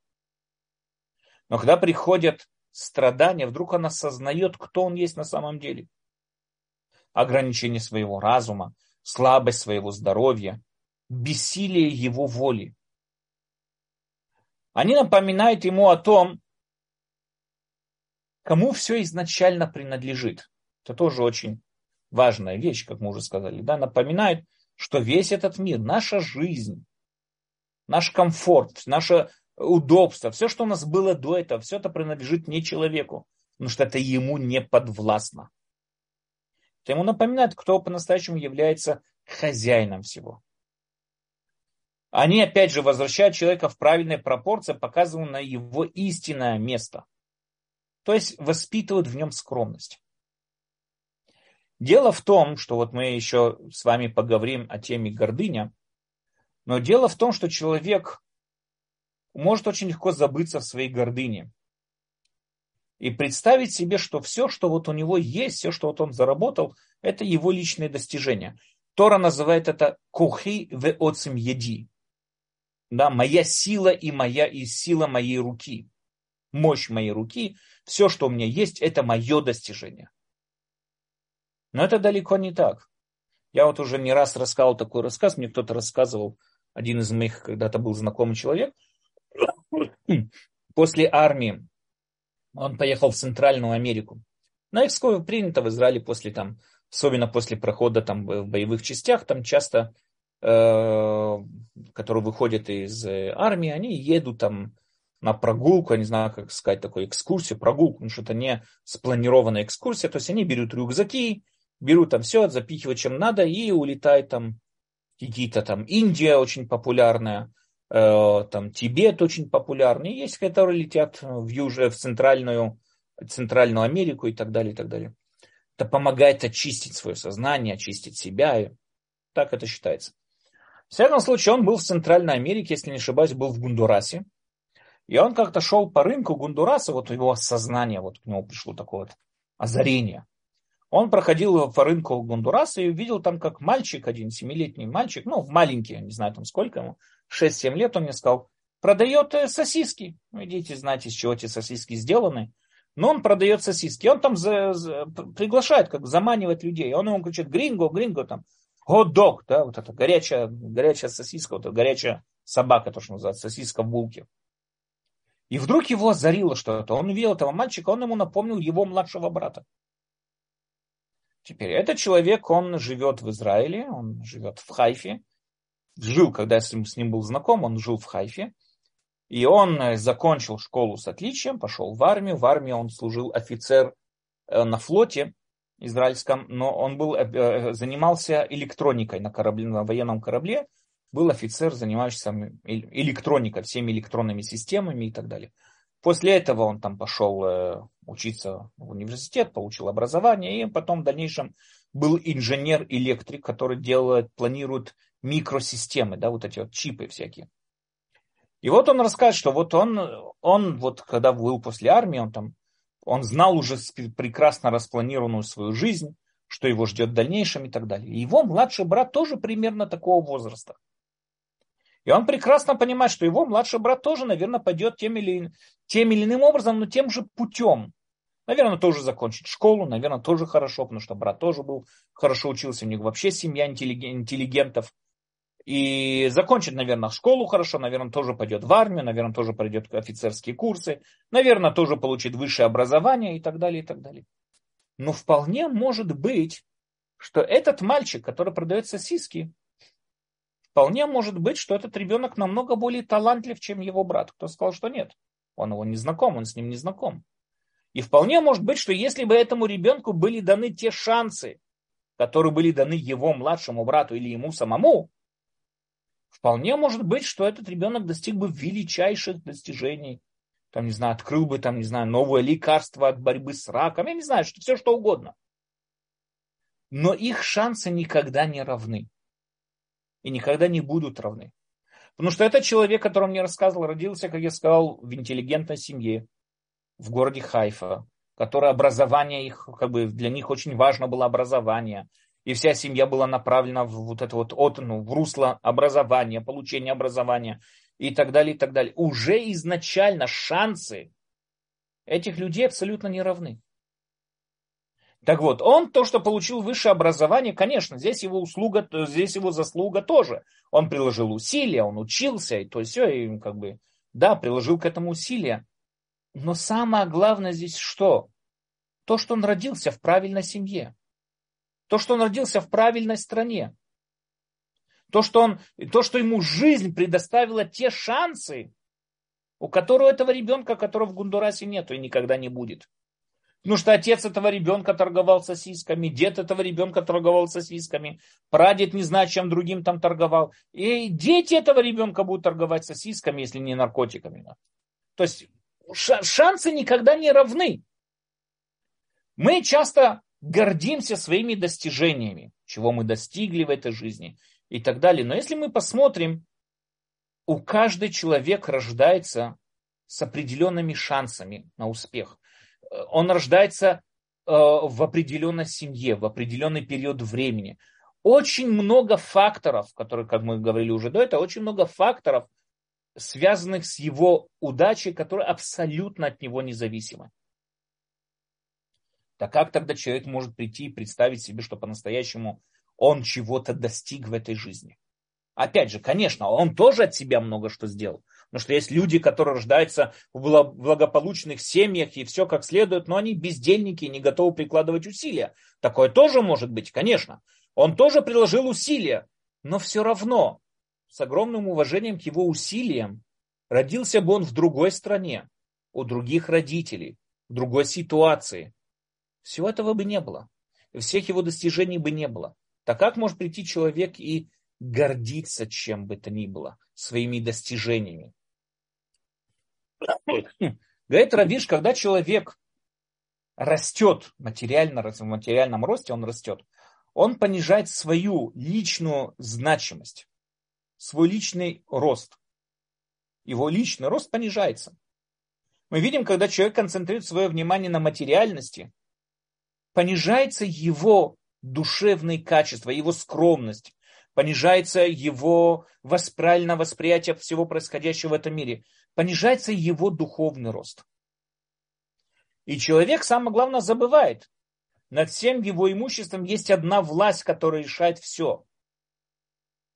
Но когда приходят страдания, вдруг он осознает, кто он есть на самом деле ограничение своего разума, слабость своего здоровья, бессилие его воли. Они напоминают ему о том, кому все изначально принадлежит. Это тоже очень важная вещь, как мы уже сказали. Да? Напоминают, что весь этот мир, наша жизнь, наш комфорт, наше удобство, все, что у нас было до этого, все это принадлежит не человеку, потому что это ему не подвластно то ему напоминают, кто по-настоящему является хозяином всего. Они, опять же, возвращают человека в правильной пропорции, показывая на его истинное место. То есть воспитывают в нем скромность. Дело в том, что вот мы еще с вами поговорим о теме гордыня, но дело в том, что человек может очень легко забыться в своей гордыне и представить себе, что все, что вот у него есть, все, что вот он заработал, это его личные достижения. Тора называет это кухи в оцим еди. Да, моя сила и моя и сила моей руки. Мощь моей руки, все, что у меня есть, это мое достижение. Но это далеко не так. Я вот уже не раз рассказывал такой рассказ, мне кто-то рассказывал, один из моих когда-то был знакомый человек, после армии он поехал в Центральную Америку. На экскурсию принято в Израиле после там, особенно после прохода там в боевых частях, там часто, э, которые выходят из э, армии, они едут там на прогулку, я не знаю, как сказать, такую экскурсию, прогулку, ну что это не спланированная экскурсия, то есть они берут рюкзаки, берут там все, запихивают чем надо и улетают там какие-то там Индия очень популярная, Э, там Тибет очень популярный, есть, которые летят в южную, в центральную, центральную Америку и так далее, и так далее. Это помогает очистить свое сознание, очистить себя. И так это считается. В всяком случае, он был в Центральной Америке, если не ошибаюсь, был в Гундурасе. И он как-то шел по рынку Гундураса, вот его сознание, вот к нему пришло такое вот озарение. Он проходил по рынку Гондураса и увидел там, как мальчик один, семилетний мальчик, ну, маленький, не знаю там сколько ему, 6-7 лет, он мне сказал, продает э, сосиски. Ну, идите, знаете, из чего эти сосиски сделаны. Но он продает сосиски. Он там за, за, приглашает, как заманивает людей. Он ему кричит, гринго, гринго, там, хот-дог, да, вот это горячая, горячая сосиска, вот эта горячая собака, то, что называется, сосиска в булке. И вдруг его озарило что-то. Он увидел этого мальчика, он ему напомнил его младшего брата. Теперь этот человек, он живет в Израиле, он живет в Хайфе. Жил, когда я с ним, с ним был знаком, он жил в Хайфе. И он э, закончил школу с отличием, пошел в армию. В армии он служил офицер э, на флоте израильском, но он был, э, занимался электроникой на, корабле, на военном корабле. Был офицер, занимающийся электроникой, всеми электронными системами и так далее. После этого он там пошел учиться в университет, получил образование и потом в дальнейшем был инженер-электрик, который делает, планирует микросистемы, да, вот эти вот чипы всякие. И вот он рассказывает, что вот он, он вот когда был после армии, он там, он знал уже прекрасно распланированную свою жизнь, что его ждет в дальнейшем и так далее. Его младший брат тоже примерно такого возраста. И он прекрасно понимает, что его младший брат тоже, наверное, пойдет тем или, тем или иным образом, но тем же путем. Наверное, тоже закончит школу, наверное, тоже хорошо, потому что брат тоже был хорошо учился, у них вообще семья интеллигентов. И закончит, наверное, школу хорошо, наверное, тоже пойдет в армию, наверное, тоже пройдет офицерские курсы, наверное, тоже получит высшее образование и так далее, и так далее. Но вполне может быть, что этот мальчик, который продает сосиски, вполне может быть, что этот ребенок намного более талантлив, чем его брат. Кто сказал, что нет? Он его не знаком, он с ним не знаком. И вполне может быть, что если бы этому ребенку были даны те шансы, которые были даны его младшему брату или ему самому, Вполне может быть, что этот ребенок достиг бы величайших достижений. Там, не знаю, открыл бы, там, не знаю, новое лекарство от борьбы с раком. Я не знаю, что, все что угодно. Но их шансы никогда не равны. И никогда не будут равны. Потому что этот человек, который мне рассказывал, родился, как я сказал, в интеллигентной семье в городе Хайфа, которое образование их, как бы для них очень важно было образование и вся семья была направлена в вот это вот от, ну, в русло образования, получения образования и так далее, и так далее. Уже изначально шансы этих людей абсолютно не равны. Так вот, он то, что получил высшее образование, конечно, здесь его услуга, здесь его заслуга тоже. Он приложил усилия, он учился, и то есть все, и как бы, да, приложил к этому усилия. Но самое главное здесь что? То, что он родился в правильной семье. То, что он родился в правильной стране. То, что, он, то, что ему жизнь предоставила те шансы, у которого этого ребенка, которого в Гундурасе нету и никогда не будет. Потому что отец этого ребенка торговал сосисками, дед этого ребенка торговал сосисками, прадед не знает, чем другим там торговал. И дети этого ребенка будут торговать сосисками, если не наркотиками. То есть шансы никогда не равны. Мы часто гордимся своими достижениями, чего мы достигли в этой жизни и так далее. Но если мы посмотрим, у каждого человек рождается с определенными шансами на успех. Он рождается э, в определенной семье, в определенный период времени. Очень много факторов, которые, как мы говорили уже до этого, очень много факторов, связанных с его удачей, которые абсолютно от него независимы. Так как тогда человек может прийти и представить себе, что по-настоящему он чего-то достиг в этой жизни? Опять же, конечно, он тоже от себя много что сделал. Потому что есть люди, которые рождаются в благополучных семьях и все как следует, но они бездельники и не готовы прикладывать усилия. Такое тоже может быть, конечно. Он тоже приложил усилия, но все равно с огромным уважением к его усилиям родился бы он в другой стране, у других родителей, в другой ситуации, всего этого бы не было. Всех его достижений бы не было. Так как может прийти человек и гордиться чем бы то ни было, своими достижениями? Говорит Равиш, когда человек растет материально, в материальном росте, он растет, он понижает свою личную значимость, свой личный рост. Его личный рост понижается. Мы видим, когда человек концентрирует свое внимание на материальности, понижается его душевные качества, его скромность, понижается его правильное восприятие всего происходящего в этом мире, понижается его духовный рост. И человек, самое главное, забывает. Над всем его имуществом есть одна власть, которая решает все.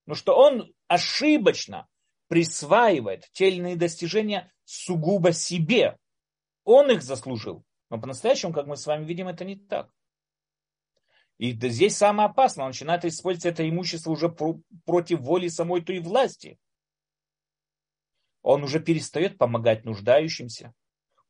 Но что он ошибочно присваивает те достижения сугубо себе. Он их заслужил. Но по-настоящему, как мы с вами видим, это не так. И здесь самое опасное, он начинает использовать это имущество уже против воли самой той власти. Он уже перестает помогать нуждающимся.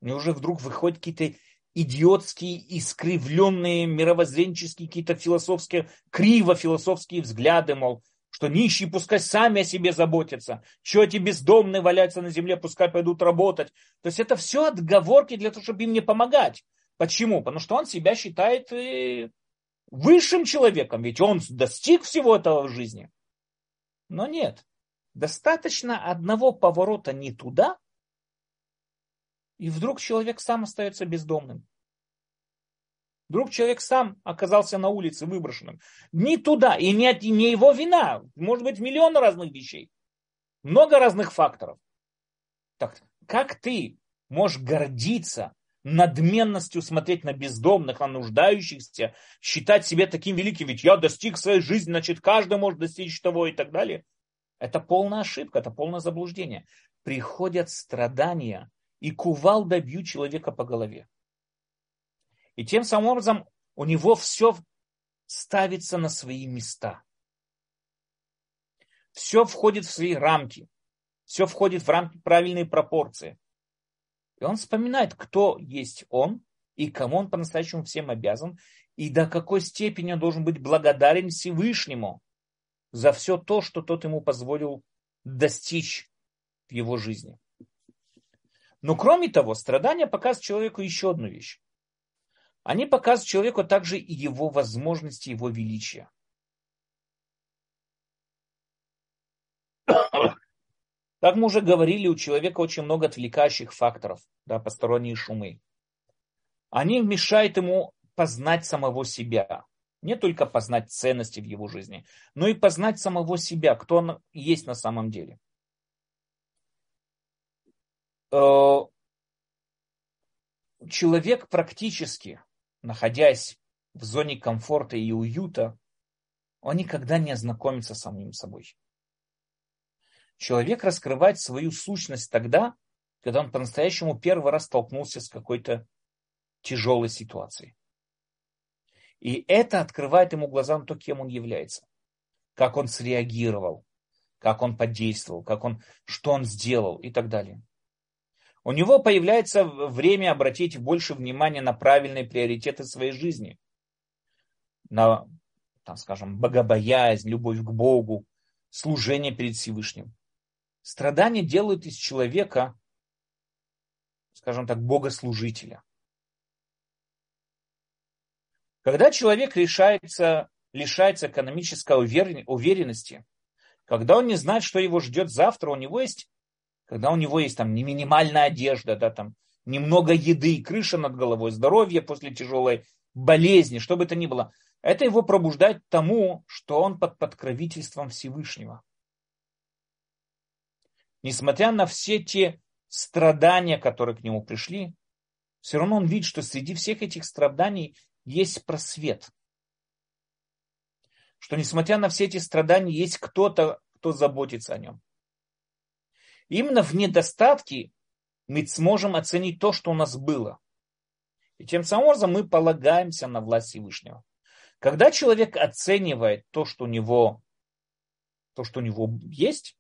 У него уже вдруг выходят какие-то идиотские, искривленные, мировоззренческие, какие-то философские, криво-философские взгляды, мол, что нищие пускай сами о себе заботятся, что эти бездомные валяются на земле, пускай пойдут работать. То есть это все отговорки для того, чтобы им не помогать. Почему? Потому что он себя считает э, высшим человеком, ведь он достиг всего этого в жизни. Но нет, достаточно одного поворота не туда, и вдруг человек сам остается бездомным. Вдруг человек сам оказался на улице выброшенным. Не туда, и не, не его вина. Может быть, миллион разных вещей. Много разных факторов. Так как ты можешь гордиться надменностью смотреть на бездомных, на нуждающихся, считать себя таким великим, ведь я достиг своей жизни, значит, каждый может достичь того и так далее. Это полная ошибка, это полное заблуждение. Приходят страдания, и кувалда бьют человека по голове. И тем самым образом у него все ставится на свои места. Все входит в свои рамки. Все входит в рамки правильные пропорции. И он вспоминает, кто есть он и кому он по-настоящему всем обязан, и до какой степени он должен быть благодарен Всевышнему за все то, что тот ему позволил достичь в его жизни. Но кроме того, страдания показывают человеку еще одну вещь. Они показывают человеку также и его возможности, его величия. Как мы уже говорили, у человека очень много отвлекающих факторов, да, посторонние шумы. Они мешают ему познать самого себя. Не только познать ценности в его жизни, но и познать самого себя, кто он есть на самом деле. Э, человек практически, находясь в зоне комфорта и уюта, он никогда не ознакомится с самим собой. Человек раскрывает свою сущность тогда, когда он по-настоящему первый раз столкнулся с какой-то тяжелой ситуацией. И это открывает ему глаза на то, кем он является, как он среагировал, как он подействовал, как он, что он сделал и так далее. У него появляется время обратить больше внимания на правильные приоритеты своей жизни. На, там, скажем, богобоязнь, любовь к Богу, служение перед Всевышним. Страдания делают из человека, скажем так, богослужителя. Когда человек решается, лишается экономической уверенности, когда он не знает, что его ждет завтра, у него есть, когда у него есть там не минимальная одежда, да, там немного еды, крыша над головой, здоровье после тяжелой болезни, что бы это ни было, это его пробуждает тому, что он под подкровительством Всевышнего. Несмотря на все те страдания, которые к нему пришли, все равно он видит, что среди всех этих страданий есть просвет. Что несмотря на все эти страдания, есть кто-то, кто заботится о нем. Именно в недостатке мы сможем оценить то, что у нас было. И тем самым образом мы полагаемся на власть Всевышнего. Когда человек оценивает то, что у него, то, что у него есть,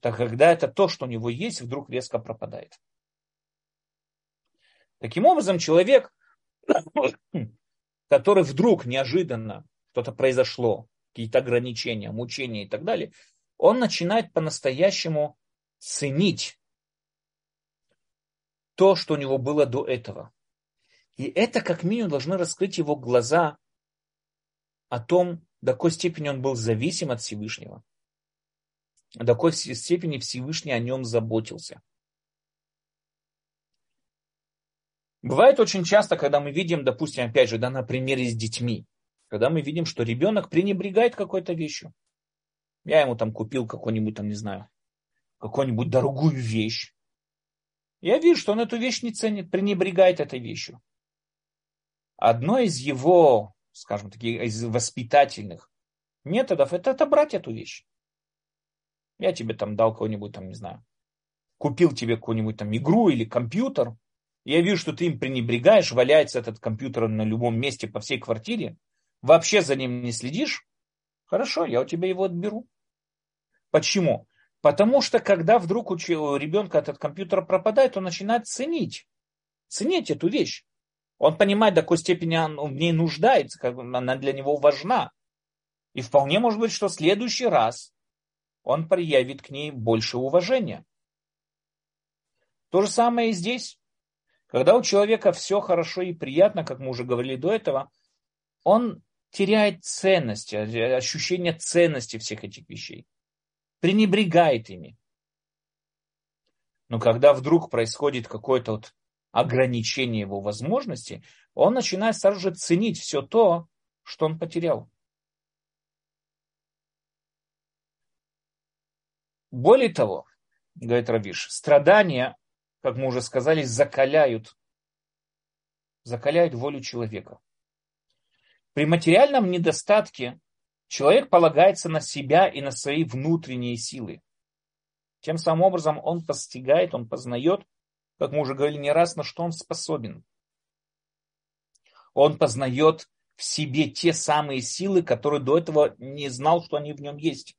так когда это то, что у него есть, вдруг резко пропадает. Таким образом, человек, который вдруг неожиданно что-то произошло, какие-то ограничения, мучения и так далее, он начинает по-настоящему ценить то, что у него было до этого. И это как минимум должно раскрыть его глаза о том, до какой степени он был зависим от Всевышнего до какой степени Всевышний о нем заботился. Бывает очень часто, когда мы видим, допустим, опять же, да, на примере с детьми, когда мы видим, что ребенок пренебрегает какой-то вещью. Я ему там купил какую-нибудь, там, не знаю, какую-нибудь дорогую вещь. Я вижу, что он эту вещь не ценит, пренебрегает этой вещью. Одно из его, скажем так, из воспитательных методов это отобрать эту вещь. Я тебе там дал кого-нибудь там, не знаю, купил тебе какую-нибудь там игру или компьютер. Я вижу, что ты им пренебрегаешь, валяется этот компьютер на любом месте по всей квартире. Вообще за ним не следишь. Хорошо, я у тебя его отберу. Почему? Потому что когда вдруг у ребенка этот компьютер пропадает, он начинает ценить. Ценить эту вещь. Он понимает, до какой степени он в ней нуждается, как она для него важна. И вполне может быть, что в следующий раз он проявит к ней больше уважения. То же самое и здесь. Когда у человека все хорошо и приятно, как мы уже говорили до этого, он теряет ценность, ощущение ценности всех этих вещей, пренебрегает ими. Но когда вдруг происходит какое-то вот ограничение его возможностей, он начинает сразу же ценить все то, что он потерял. Более того, говорит Равиш, страдания, как мы уже сказали, закаляют, закаляют волю человека. При материальном недостатке человек полагается на себя и на свои внутренние силы. Тем самым образом он постигает, он познает, как мы уже говорили не раз, на что он способен. Он познает в себе те самые силы, которые до этого не знал, что они в нем есть.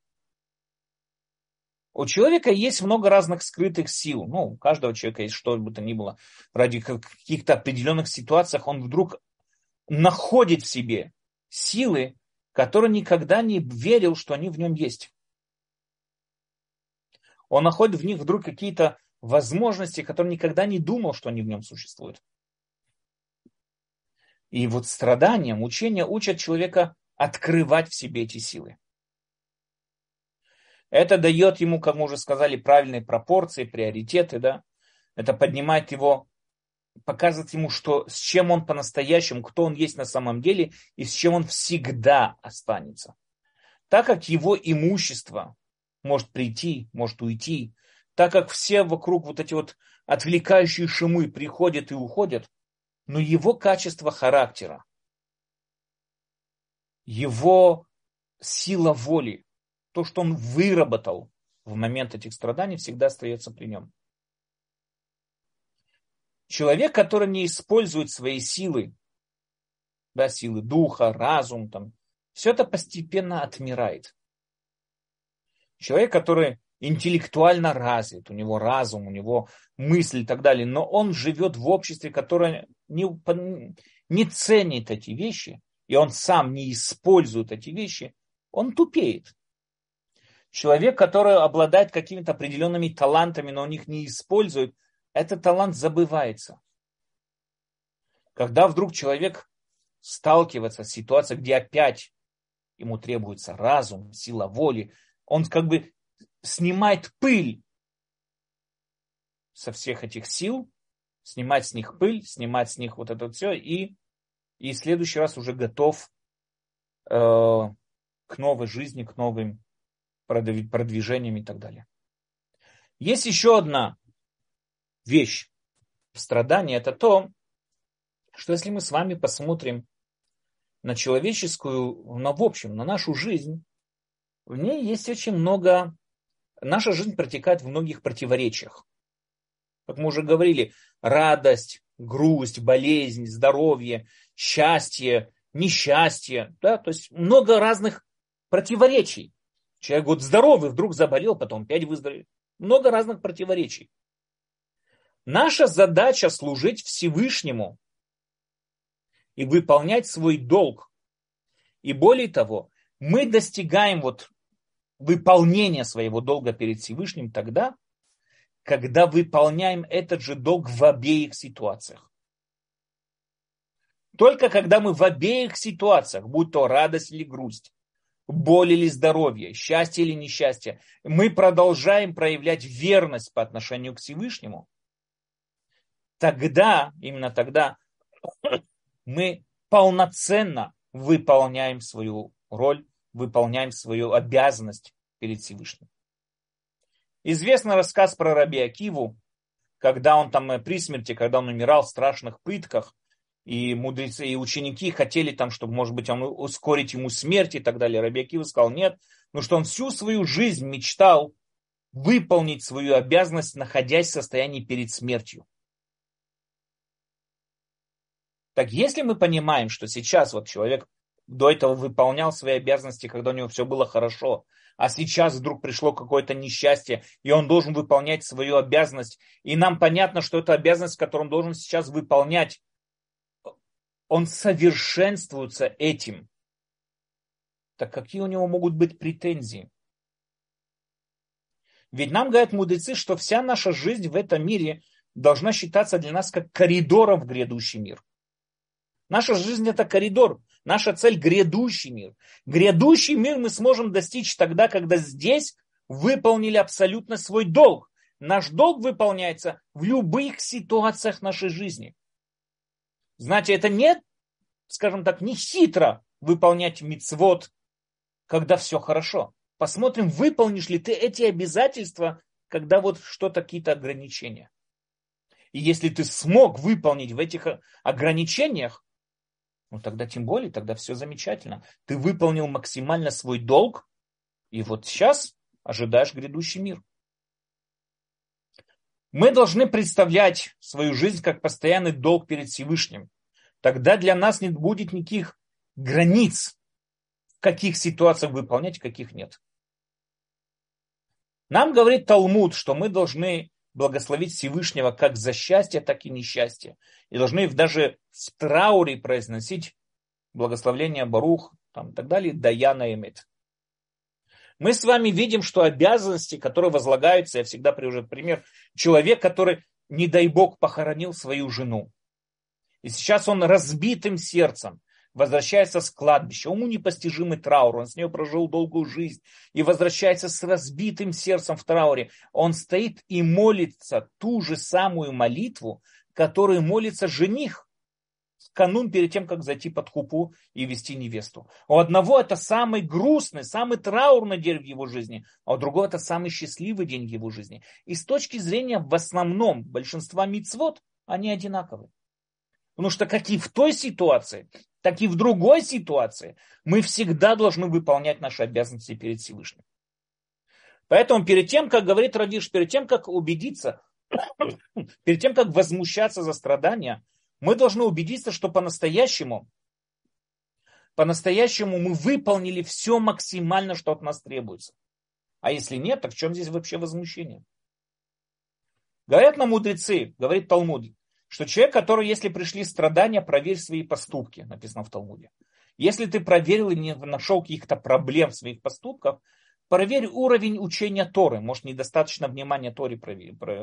У человека есть много разных скрытых сил. Ну, у каждого человека есть что бы то ни было. Ради каких-то определенных ситуациях он вдруг находит в себе силы, которые никогда не верил, что они в нем есть. Он находит в них вдруг какие-то возможности, которые никогда не думал, что они в нем существуют. И вот страдания, мучения учат человека открывать в себе эти силы. Это дает ему, как мы уже сказали, правильные пропорции, приоритеты, да. Это поднимает его показывает ему, что с чем он по-настоящему, кто он есть на самом деле и с чем он всегда останется. Так как его имущество может прийти, может уйти, так как все вокруг вот эти вот отвлекающие шумы приходят и уходят, но его качество характера, его сила воли, то, что он выработал в момент этих страданий, всегда остается при нем. Человек, который не использует свои силы, да, силы духа, разум, там, все это постепенно отмирает. Человек, который интеллектуально развит, у него разум, у него мысли и так далее, но он живет в обществе, которое не, не ценит эти вещи, и он сам не использует эти вещи, он тупеет. Человек, который обладает какими-то определенными талантами, но он их не использует, этот талант забывается. Когда вдруг человек сталкивается с ситуацией, где опять ему требуется разум, сила воли, он как бы снимает пыль со всех этих сил, снимать с них пыль, снимать с них вот это все, и, и в следующий раз уже готов э, к новой жизни, к новым продвижениям и так далее. Есть еще одна вещь в страдании, это то, что если мы с вами посмотрим на человеческую, на в общем, на нашу жизнь, в ней есть очень много, наша жизнь протекает в многих противоречиях. Как мы уже говорили, радость, грусть, болезнь, здоровье, счастье, несчастье, да, то есть много разных противоречий. Человек вот здоровый, вдруг заболел, потом опять выздоровел. Много разных противоречий. Наша задача служить Всевышнему и выполнять свой долг. И более того, мы достигаем вот выполнения своего долга перед Всевышним тогда, когда выполняем этот же долг в обеих ситуациях. Только когда мы в обеих ситуациях, будь то радость или грусть, боль или здоровье, счастье или несчастье, мы продолжаем проявлять верность по отношению к Всевышнему, тогда, именно тогда, мы полноценно выполняем свою роль, выполняем свою обязанность перед Всевышним. Известный рассказ про Раби Акиву, когда он там э, при смерти, когда он умирал в страшных пытках, и мудрецы, и ученики хотели там, чтобы, может быть, он ускорить ему смерть и так далее. Раби Акива сказал нет, но что он всю свою жизнь мечтал выполнить свою обязанность, находясь в состоянии перед смертью. Так если мы понимаем, что сейчас вот человек до этого выполнял свои обязанности, когда у него все было хорошо, а сейчас вдруг пришло какое-то несчастье, и он должен выполнять свою обязанность, и нам понятно, что это обязанность, которую он должен сейчас выполнять, он совершенствуется этим. Так какие у него могут быть претензии? Ведь нам говорят мудрецы, что вся наша жизнь в этом мире должна считаться для нас как коридором в грядущий мир – Наша жизнь это коридор. Наша цель – грядущий мир. Грядущий мир мы сможем достичь тогда, когда здесь выполнили абсолютно свой долг. Наш долг выполняется в любых ситуациях нашей жизни. Знаете, это не, скажем так, не хитро выполнять мицвод, когда все хорошо. Посмотрим, выполнишь ли ты эти обязательства, когда вот что-то, какие-то ограничения. И если ты смог выполнить в этих ограничениях, ну тогда тем более, тогда все замечательно. Ты выполнил максимально свой долг, и вот сейчас ожидаешь грядущий мир. Мы должны представлять свою жизнь как постоянный долг перед Всевышним. Тогда для нас не будет никаких границ, в каких ситуациях выполнять, каких нет. Нам говорит Талмуд, что мы должны благословить Всевышнего как за счастье, так и несчастье. И должны даже в трауре произносить благословление Барух там, и так далее, Даяна Эмет. Мы с вами видим, что обязанности, которые возлагаются, я всегда привожу пример, человек, который, не дай бог, похоронил свою жену. И сейчас он разбитым сердцем возвращается с кладбища, ему непостижимый траур, он с ней прожил долгую жизнь и возвращается с разбитым сердцем в трауре. Он стоит и молится ту же самую молитву, которую молится жених канун перед тем, как зайти под хупу и вести невесту. У одного это самый грустный, самый траурный день в его жизни, а у другого это самый счастливый день в его жизни. И с точки зрения в основном большинства мицвод, они одинаковые. Потому что как и в той ситуации, так и в другой ситуации мы всегда должны выполнять наши обязанности перед Всевышним. Поэтому перед тем, как говорит Равиш, перед тем, как убедиться, перед тем, как возмущаться за страдания, мы должны убедиться, что по-настоящему, по-настоящему мы выполнили все максимально, что от нас требуется. А если нет, так в чем здесь вообще возмущение? Говорят нам мудрецы, говорит Талмуд, что человек, который, если пришли страдания, проверь свои поступки, написано в Талмуде. Если ты проверил и не нашел каких-то проблем в своих поступках, проверь уровень учения Торы. Может, недостаточно внимания Торе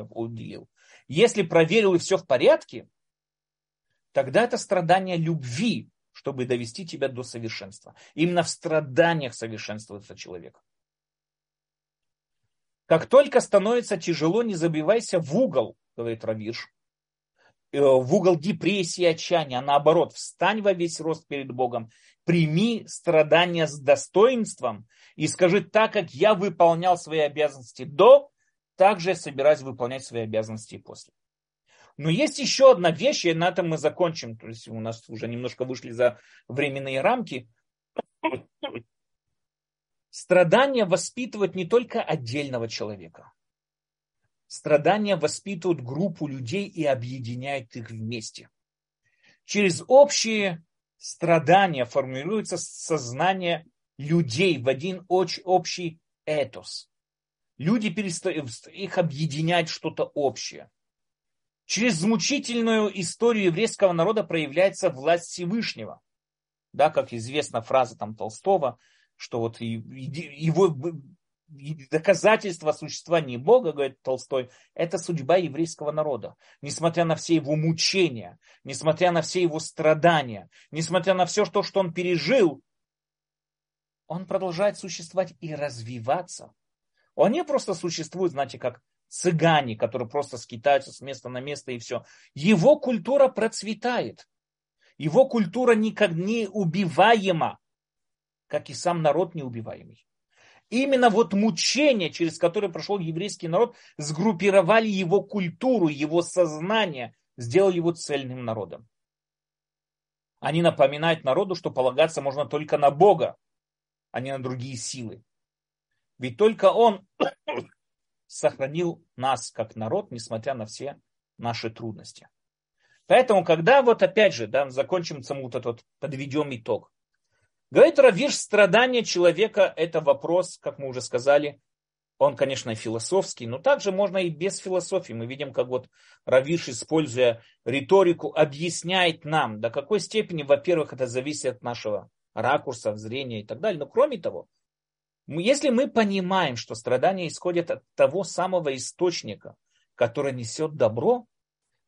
уделил. Если проверил и все в порядке, тогда это страдание любви, чтобы довести тебя до совершенства. Именно в страданиях совершенствуется человек. Как только становится тяжело, не забивайся в угол, говорит Равиш. Э, в угол депрессии, отчаяния, а наоборот, встань во весь рост перед Богом, прими страдания с достоинством и скажи, так как я выполнял свои обязанности до, так же я собираюсь выполнять свои обязанности и после. Но есть еще одна вещь, и на этом мы закончим. То есть у нас уже немножко вышли за временные рамки. Страдания воспитывают не только отдельного человека. Страдания воспитывают группу людей и объединяют их вместе. Через общие страдания формируется сознание людей в один общий этос. Люди перестают, их объединять что-то общее. Через мучительную историю еврейского народа проявляется власть Всевышнего. Да, как известна фраза там Толстого, что вот его доказательство существования Бога, говорит Толстой, это судьба еврейского народа. Несмотря на все его мучения, несмотря на все его страдания, несмотря на все то, что он пережил, он продолжает существовать и развиваться. Он не просто существует, знаете, как цыгане, которые просто скитаются с места на место и все. Его культура процветает. Его культура никак не убиваема, как и сам народ неубиваемый. Именно вот мучения, через которые прошел еврейский народ, сгруппировали его культуру, его сознание, сделали его цельным народом. Они напоминают народу, что полагаться можно только на Бога, а не на другие силы. Ведь только Он сохранил нас как народ, несмотря на все наши трудности. Поэтому, когда вот опять же, да, закончим вот этот, подведем итог. Говорит Равиш, страдание человека – это вопрос, как мы уже сказали, он, конечно, философский, но также можно и без философии. Мы видим, как вот Равиш, используя риторику, объясняет нам, до какой степени, во-первых, это зависит от нашего ракурса, зрения и так далее. Но кроме того, если мы понимаем, что страдания исходят от того самого источника, который несет добро,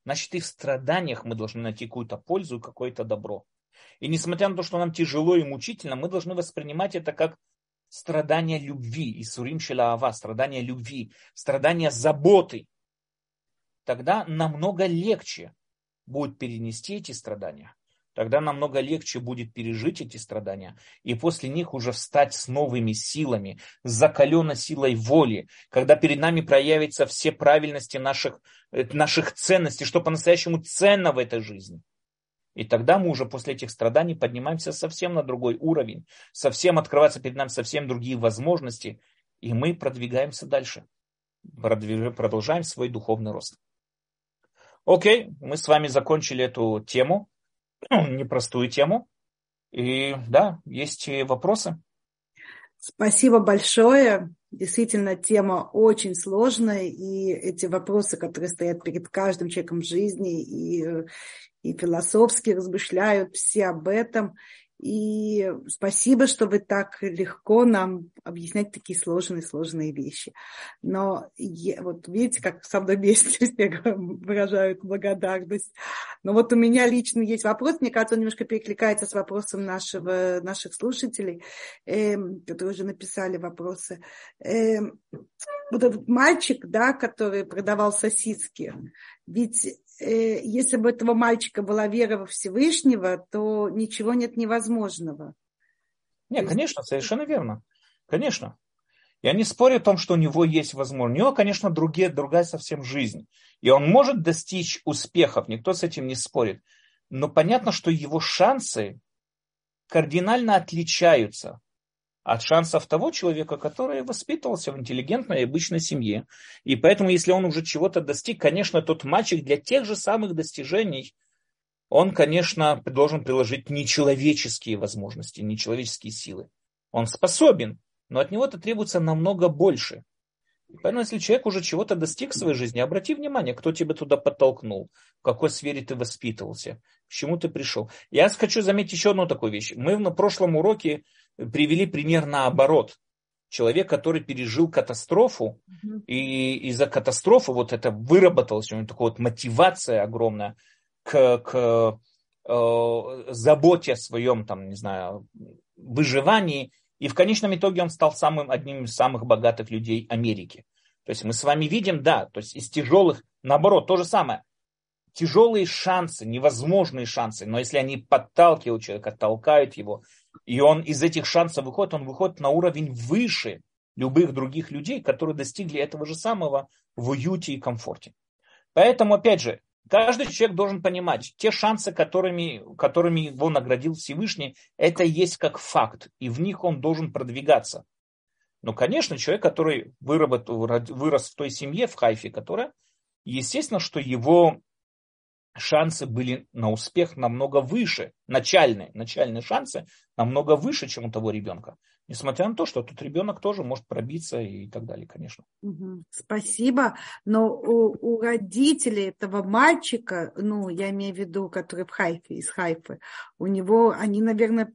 значит и в страданиях мы должны найти какую-то пользу и какое-то добро. И несмотря на то, что нам тяжело и мучительно, мы должны воспринимать это как страдание любви, и сурим шелаава, страдание любви, страдание заботы. Тогда намного легче будет перенести эти страдания. Тогда намного легче будет пережить эти страдания и после них уже встать с новыми силами, закаленной силой воли, когда перед нами проявятся все правильности наших, э, наших ценностей, что по-настоящему ценно в этой жизни. И тогда мы уже после этих страданий поднимаемся совсем на другой уровень, совсем открываются перед нами совсем другие возможности, и мы продвигаемся дальше, продолжаем свой духовный рост. Окей, мы с вами закончили эту тему, непростую тему. И да, есть вопросы. Спасибо большое. Действительно, тема очень сложная, и эти вопросы, которые стоят перед каждым человеком в жизни, и, и философски размышляют все об этом. И спасибо, что вы так легко нам объяснять такие сложные-сложные вещи. Но я, вот видите, как со мной все выражают благодарность. Но вот у меня лично есть вопрос, мне кажется, он немножко перекликается с вопросом нашего, наших слушателей, э, которые уже написали вопросы. Э, вот этот мальчик, да, который продавал сосиски, ведь если бы этого мальчика была вера во Всевышнего, то ничего нет невозможного. Нет, конечно, совершенно верно. Конечно. Я не спорю о том, что у него есть возможность. У него, конечно, другие, другая совсем жизнь. И он может достичь успехов, никто с этим не спорит. Но понятно, что его шансы кардинально отличаются от шансов того человека, который воспитывался в интеллигентной обычной семье. И поэтому, если он уже чего-то достиг, конечно, тот мальчик для тех же самых достижений, он, конечно, должен приложить нечеловеческие возможности, нечеловеческие силы. Он способен, но от него это требуется намного больше. Поэтому, если человек уже чего-то достиг в своей жизни, обрати внимание, кто тебя туда подтолкнул, в какой сфере ты воспитывался, к чему ты пришел. Я хочу заметить еще одну такую вещь. Мы на прошлом уроке привели пример наоборот. Человек, который пережил катастрофу, mm-hmm. и из-за катастрофы вот это выработалось, у него такая вот мотивация огромная к, к э, заботе о своем, там, не знаю, выживании, и в конечном итоге он стал самым, одним из самых богатых людей Америки. То есть мы с вами видим, да, то есть из тяжелых, наоборот, то же самое. Тяжелые шансы, невозможные шансы, но если они подталкивают человека, толкают его, и он из этих шансов выходит, он выходит на уровень выше любых других людей, которые достигли этого же самого в уюте и комфорте. Поэтому, опять же, каждый человек должен понимать, те шансы, которыми, которыми его наградил Всевышний, это есть как факт, и в них он должен продвигаться. Но, конечно, человек, который выработал, вырос в той семье, в Хайфе, которая, естественно, что его шансы были на успех намного выше, начальные, начальные шансы намного выше, чем у того ребенка. Несмотря на то, что тут ребенок тоже может пробиться и так далее, конечно. Спасибо. Но у, у родителей этого мальчика, ну, я имею в виду, который в Хайфе, из Хайфы, у него, они, наверное,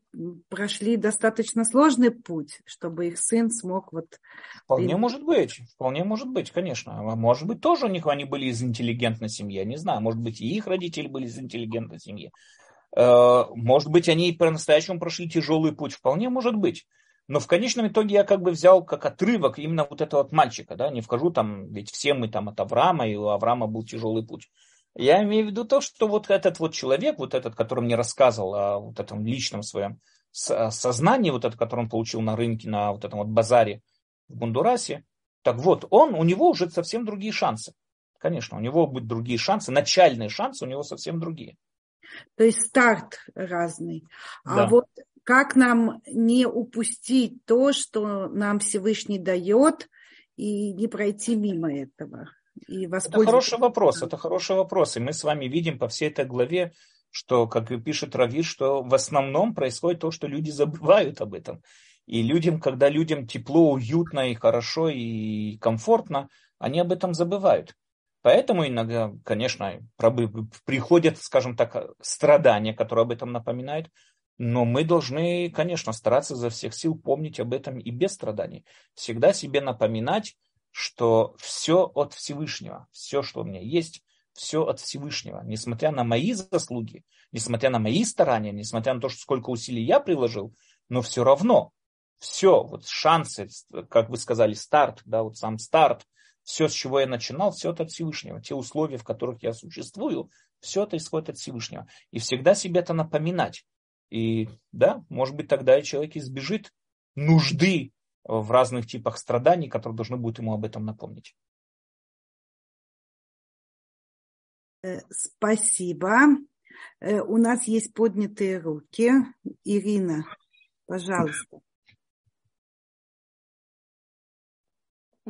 прошли достаточно сложный путь, чтобы их сын смог вот... Вполне может быть, вполне может быть, конечно. А может быть, тоже у них они были из интеллигентной семьи, я не знаю. Может быть, и их родители были из интеллигентной семьи. Э, может быть, они по-настоящему прошли тяжелый путь. Вполне может быть. Но в конечном итоге я как бы взял как отрывок именно вот этого вот мальчика, да, не вхожу там, ведь все мы там от Авраама, и у Авраама был тяжелый путь. Я имею в виду то, что вот этот вот человек, вот этот, который мне рассказывал о вот этом личном своем сознании, вот это, которое он получил на рынке, на вот этом вот базаре в Гондурасе, так вот, он, у него уже совсем другие шансы. Конечно, у него будут другие шансы, начальные шансы у него совсем другие. То есть старт разный. А да. А вот как нам не упустить то, что нам Всевышний дает, и не пройти мимо этого? И это хороший вопрос, это хороший вопрос. И мы с вами видим по всей этой главе, что, как и пишет Рави, что в основном происходит то, что люди забывают об этом. И людям, когда людям тепло, уютно и хорошо и комфортно, они об этом забывают. Поэтому иногда, конечно, приходят, скажем так, страдания, которые об этом напоминают, но мы должны, конечно, стараться за всех сил помнить об этом и без страданий. Всегда себе напоминать, что все от Всевышнего, все, что у меня есть, все от Всевышнего. Несмотря на мои заслуги, несмотря на мои старания, несмотря на то, что сколько усилий я приложил, но все равно все, вот шансы, как вы сказали, старт, да, вот сам старт, все, с чего я начинал, все это от Всевышнего. Те условия, в которых я существую, все это исходит от Всевышнего. И всегда себе это напоминать. И да, может быть, тогда человек избежит нужды в разных типах страданий, которые должны будут ему об этом напомнить. Э, спасибо. Э, у нас есть поднятые руки. Ирина, пожалуйста.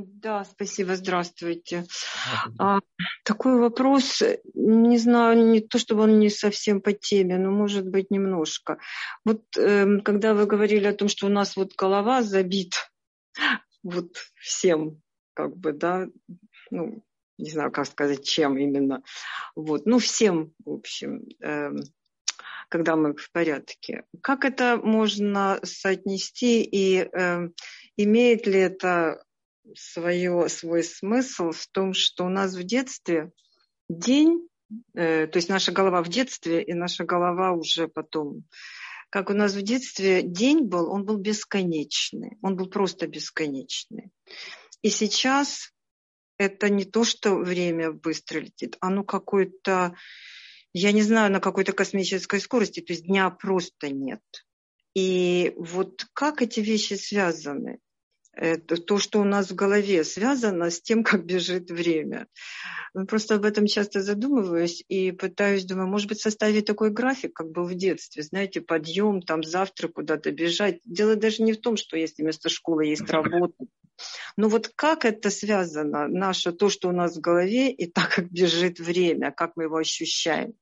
Да, спасибо, здравствуйте. А, такой вопрос, не знаю, не то чтобы он не совсем по теме, но может быть немножко. Вот э, когда вы говорили о том, что у нас вот голова забита вот всем, как бы, да, ну, не знаю, как сказать, чем именно, вот, ну, всем, в общем, э, когда мы в порядке. Как это можно соотнести и э, имеет ли это свое, свой смысл в том, что у нас в детстве день, э, то есть наша голова в детстве и наша голова уже потом, как у нас в детстве день был, он был бесконечный, он был просто бесконечный. И сейчас это не то, что время быстро летит, оно какое-то, я не знаю, на какой-то космической скорости, то есть дня просто нет. И вот как эти вещи связаны? Это то, что у нас в голове связано с тем, как бежит время. Просто об этом часто задумываюсь и пытаюсь, думаю, может быть, составить такой график, как был в детстве. Знаете, подъем, там завтрак, куда-то бежать. Дело даже не в том, что есть вместо школы есть работа. Но вот как это связано, наше, то, что у нас в голове, и так, как бежит время, как мы его ощущаем?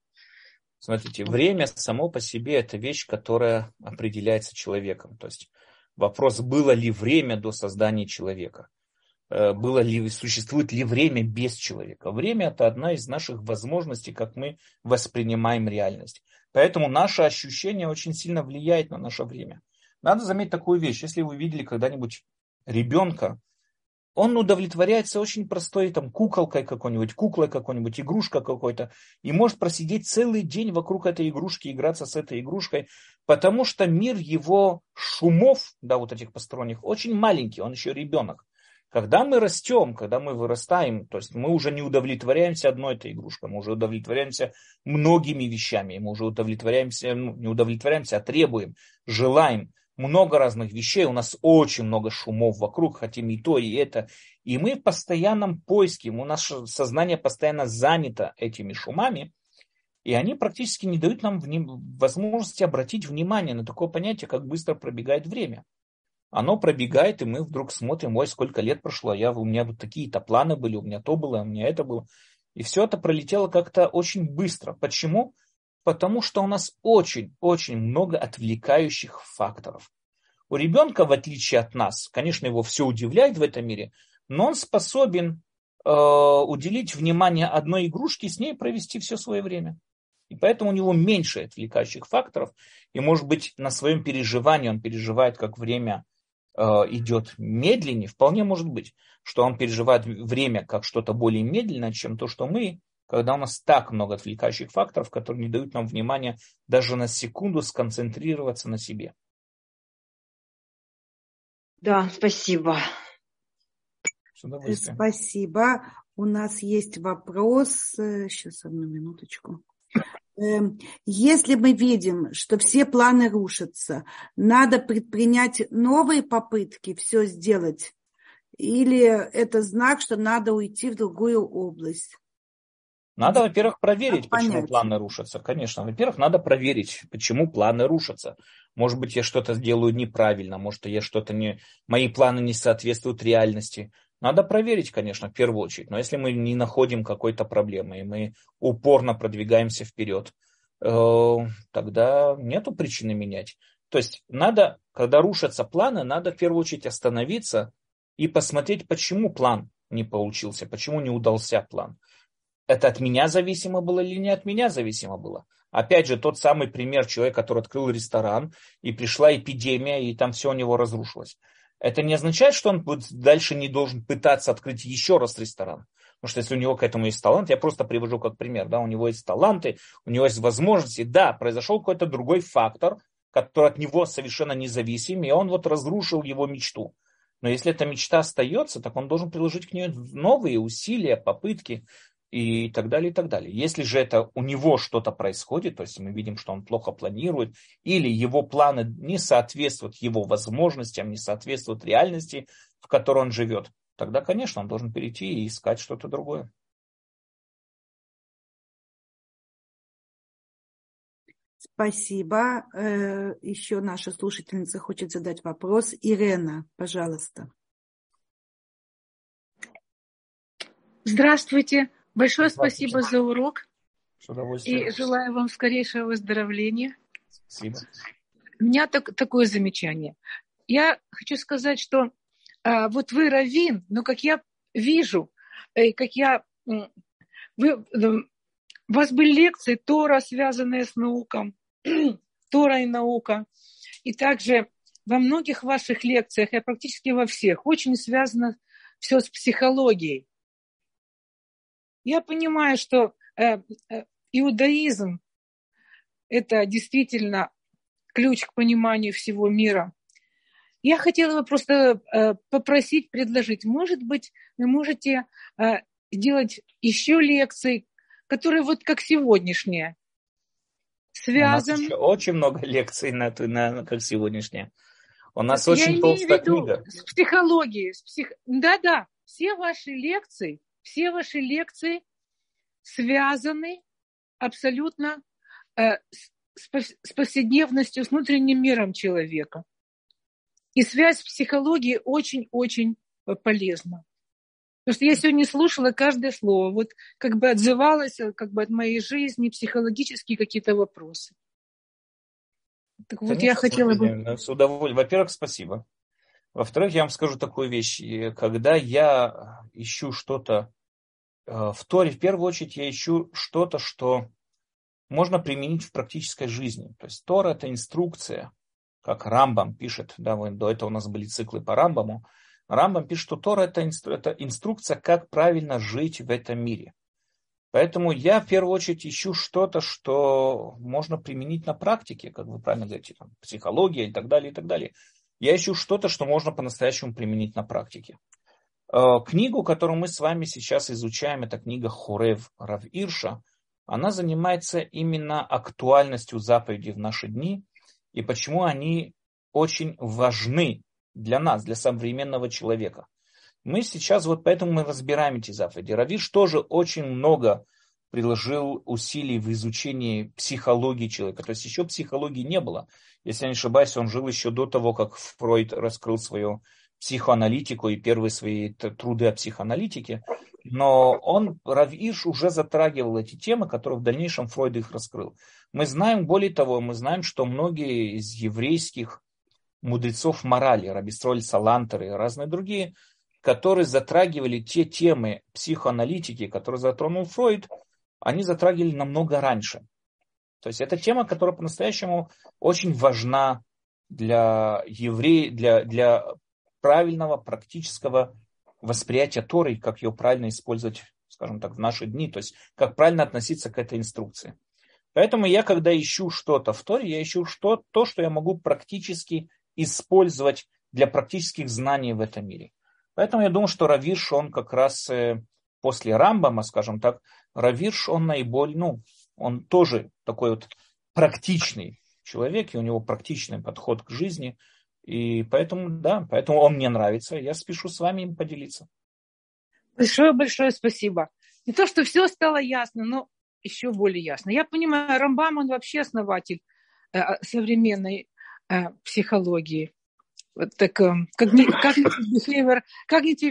Смотрите, время само по себе это вещь, которая определяется человеком. То есть Вопрос, было ли время до создания человека? Э, было ли, существует ли время без человека? Время – это одна из наших возможностей, как мы воспринимаем реальность. Поэтому наше ощущение очень сильно влияет на наше время. Надо заметить такую вещь. Если вы видели когда-нибудь ребенка, он удовлетворяется очень простой там, куколкой какой-нибудь, куклой какой-нибудь, игрушка какой-то, и может просидеть целый день вокруг этой игрушки, играться с этой игрушкой, потому что мир его шумов, да, вот этих посторонних, очень маленький, он еще ребенок. Когда мы растем, когда мы вырастаем, то есть мы уже не удовлетворяемся одной этой игрушкой, мы уже удовлетворяемся многими вещами, мы уже удовлетворяемся, ну, не удовлетворяемся, а требуем, желаем, много разных вещей, у нас очень много шумов вокруг, хотим и то, и это. И мы в постоянном поиске, у нас сознание постоянно занято этими шумами, и они практически не дают нам возможности обратить внимание на такое понятие, как быстро пробегает время. Оно пробегает, и мы вдруг смотрим, ой, сколько лет прошло, я, у меня вот такие-то планы были, у меня то было, у меня это было. И все это пролетело как-то очень быстро. Почему? Потому что у нас очень-очень много отвлекающих факторов. У ребенка, в отличие от нас, конечно, его все удивляет в этом мире, но он способен э, уделить внимание одной игрушке и с ней провести все свое время. И поэтому у него меньше отвлекающих факторов. И, может быть, на своем переживании он переживает, как время э, идет медленнее. Вполне может быть, что он переживает время как что-то более медленное, чем то, что мы когда у нас так много отвлекающих факторов, которые не дают нам внимания даже на секунду сконцентрироваться на себе. Да, спасибо. Спасибо. У нас есть вопрос. Сейчас одну минуточку. Эм, если мы видим, что все планы рушатся, надо предпринять новые попытки все сделать? Или это знак, что надо уйти в другую область? Надо, во-первых, проверить, почему понять. планы рушатся. Конечно, во-первых, надо проверить, почему планы рушатся. Может быть, я что-то сделаю неправильно, может, я что-то не... Мои планы не соответствуют реальности. Надо проверить, конечно, в первую очередь. Но если мы не находим какой-то проблемы, и мы упорно продвигаемся вперед, э, тогда нету причины менять. То есть надо, когда рушатся планы, надо в первую очередь остановиться и посмотреть, почему план не получился, почему не удался план это от меня зависимо было или не от меня зависимо было. Опять же, тот самый пример человека, который открыл ресторан, и пришла эпидемия, и там все у него разрушилось. Это не означает, что он дальше не должен пытаться открыть еще раз ресторан. Потому что если у него к этому есть талант, я просто привожу как пример, да, у него есть таланты, у него есть возможности, да, произошел какой-то другой фактор, который от него совершенно независим, и он вот разрушил его мечту. Но если эта мечта остается, так он должен приложить к ней новые усилия, попытки и так далее, и так далее. Если же это у него что-то происходит, то есть мы видим, что он плохо планирует, или его планы не соответствуют его возможностям, не соответствуют реальности, в которой он живет, тогда, конечно, он должен перейти и искать что-то другое. Спасибо. Э, еще наша слушательница хочет задать вопрос. Ирена, пожалуйста. Здравствуйте. Большое спасибо за урок. И желаю вам скорейшего выздоровления. Спасибо. У меня так, такое замечание. Я хочу сказать, что а, вот вы раввин, но как я вижу, э, как я... Вы, у вас были лекции Тора, связанные с науком, Тора и наука. И также во многих ваших лекциях, я практически во всех, очень связано все с психологией. Я понимаю, что э, э, иудаизм – это действительно ключ к пониманию всего мира. Я хотела бы просто э, попросить, предложить, может быть, вы можете сделать еще лекции, которые вот как сегодняшняя, связан. У нас еще очень много лекций на, на, как сегодняшняя. У нас Я очень толстая книга. С психологией, с псих... Да-да, все ваши лекции все ваши лекции связаны абсолютно э, с, с повседневностью, с внутренним миром человека. И связь с психологией очень-очень э, полезна. Потому что я сегодня слушала каждое слово, вот как бы отзывалась э, как бы от моей жизни, психологические какие-то вопросы. Так вот, Конечно, я хотела бы... С удовольствием. Во-первых, спасибо. Во-вторых, я вам скажу такую вещь. Когда я ищу что-то в Торе в первую очередь я ищу что-то, что можно применить в практической жизни. То есть Тора – это инструкция, как Рамбам пишет, да, до этого у нас были циклы по Рамбаму. Рамбам пишет, что Тора это, инстру, это инструкция, как правильно жить в этом мире. Поэтому я в первую очередь ищу что-то, что можно применить на практике, как вы правильно говорите, там, психология и так далее, и так далее. Я ищу что-то, что можно по-настоящему применить на практике. Э, книгу, которую мы с вами сейчас изучаем, это книга Хурев Рав Ирша, она занимается именно актуальностью заповедей в наши дни и почему они очень важны для нас, для современного человека. Мы сейчас вот поэтому мы разбираем эти заповеди. Равиш тоже очень много приложил усилий в изучении психологии человека. То есть еще психологии не было. Если я не ошибаюсь, он жил еще до того, как Фройд раскрыл свое психоаналитику и первые свои труды о психоаналитике, но он, Равиш, уже затрагивал эти темы, которые в дальнейшем Фройд их раскрыл. Мы знаем, более того, мы знаем, что многие из еврейских мудрецов морали, Рабистроль Салантер и разные другие, которые затрагивали те темы психоаналитики, которые затронул Фройд, они затрагивали намного раньше. То есть это тема, которая по-настоящему очень важна для евреев, для, для правильного практического восприятия Торы, как ее правильно использовать, скажем так, в наши дни, то есть как правильно относиться к этой инструкции. Поэтому я, когда ищу что-то в Торе, я ищу что, то, что я могу практически использовать для практических знаний в этом мире. Поэтому я думаю, что Равирш, он как раз э, после Рамбама, скажем так, Равирш, он наиболее, ну, он тоже такой вот практичный человек, и у него практичный подход к жизни – и поэтому, да, поэтому он мне нравится. Я спешу с вами им поделиться. Большое-большое спасибо. Не то, что все стало ясно, но еще более ясно. Я понимаю, Рамбам, он вообще основатель э, современной э, психологии. Вот так, э, cognitive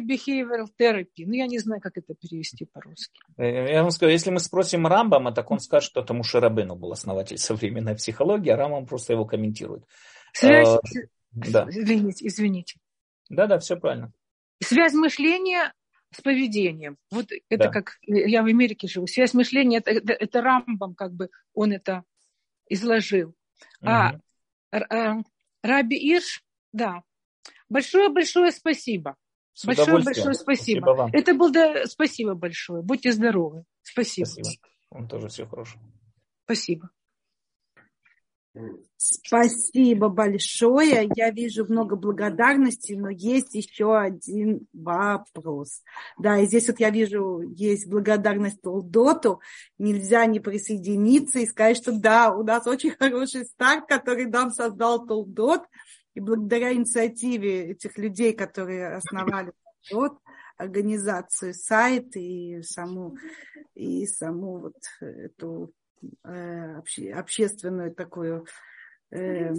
behavior, therapy. Ну, я не знаю, как это перевести по-русски. Э, я вам скажу, если мы спросим Рамбама, так он скажет, что это Мушарабену был основатель современной психологии, а Рамбам просто его комментирует. Связь, э, да. Извините, извините. Да-да, все правильно. Связь мышления с поведением. Вот это да. как я в Америке живу. Связь мышления это, это, это Рамбам, как бы он это изложил. Угу. А, а Раби Ирш, да. Большое-большое спасибо. С большое, большое спасибо. спасибо вам. Это был да, спасибо большое. Будьте здоровы. Спасибо. Спасибо. Вам тоже всего хорошего. Спасибо. Спасибо большое. Я вижу много благодарности, но есть еще один вопрос. Да, и здесь вот я вижу, есть благодарность Толдоту. Нельзя не присоединиться и сказать, что да, у нас очень хороший старт, который нам создал Толдот. И благодаря инициативе этих людей, которые основали Толдот, организацию сайт и саму, и саму вот эту обще, общественную такую э,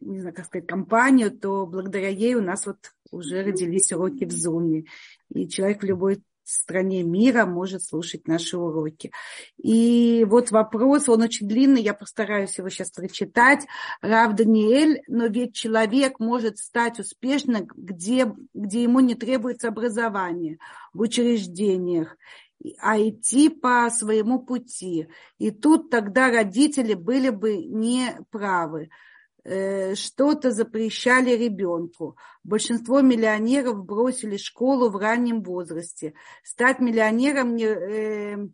не знаю, как сказать, компанию, то благодаря ей у нас вот уже родились уроки в Zoom. И человек в любой стране мира может слушать наши уроки. И вот вопрос, он очень длинный, я постараюсь его сейчас прочитать. Рав Даниэль, но ведь человек может стать успешным, где, где ему не требуется образование, в учреждениях а идти по своему пути. И тут тогда родители были бы не правы. Э, что-то запрещали ребенку. Большинство миллионеров бросили школу в раннем возрасте. Стать миллионером не, э,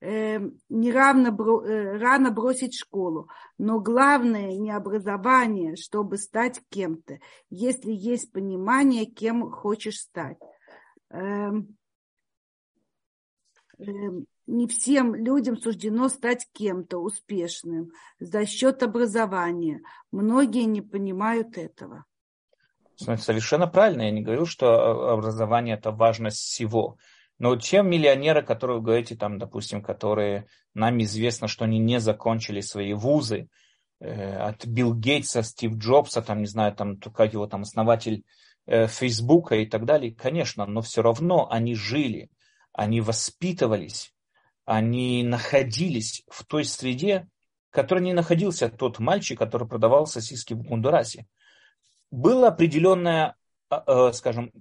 э, не равно, э, рано бросить школу. Но главное не образование, чтобы стать кем-то, если есть понимание, кем хочешь стать. Э, не всем людям суждено стать кем-то успешным за счет образования. Многие не понимают этого. Совершенно правильно. Я не говорю, что образование это важность всего. Но те миллионеры, которые говорите, там, допустим, которые нам известно, что они не закончили свои вузы, э, от Билл Гейтса, Стив Джобса, там, не знаю, там, как его там основатель э, Фейсбука и так далее, конечно, но все равно они жили, они воспитывались, они находились в той среде, в которой не находился тот мальчик, который продавал сосиски в Гондурасе. Было определенное, а, э, скажем,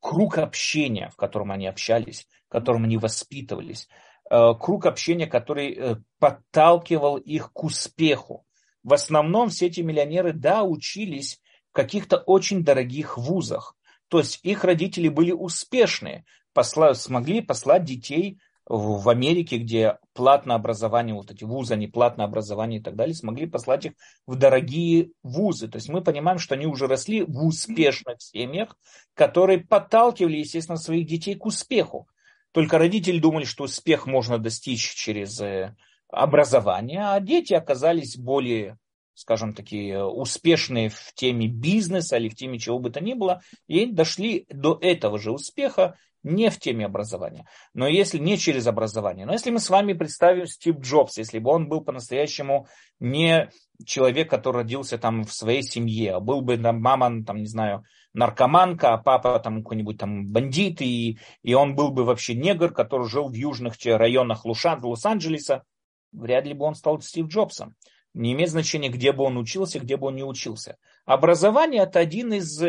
круг общения, в котором они общались, в котором они воспитывались, э, круг общения, который э, подталкивал их к успеху. В основном все эти миллионеры, да, учились в каких-то очень дорогих вузах. То есть их родители были успешные, посла, смогли послать детей в Америке, где платное образование, вот эти вузы, не платное образование и так далее, смогли послать их в дорогие вузы. То есть мы понимаем, что они уже росли в успешных семьях, которые подталкивали, естественно, своих детей к успеху. Только родители думали, что успех можно достичь через э, образование, а дети оказались более скажем, такие успешные в теме бизнеса или в теме чего бы то ни было, и дошли до этого же успеха не в теме образования, но если не через образование. Но если мы с вами представим Стив Джобс, если бы он был по-настоящему не человек, который родился там в своей семье, а был бы там, мама, там, не знаю, наркоманка, а папа там какой-нибудь там бандит, и, и он был бы вообще негр, который жил в южных районах Лос-Анджелеса, вряд ли бы он стал Стив Джобсом. Не имеет значения, где бы он учился, где бы он не учился. Образование – это один из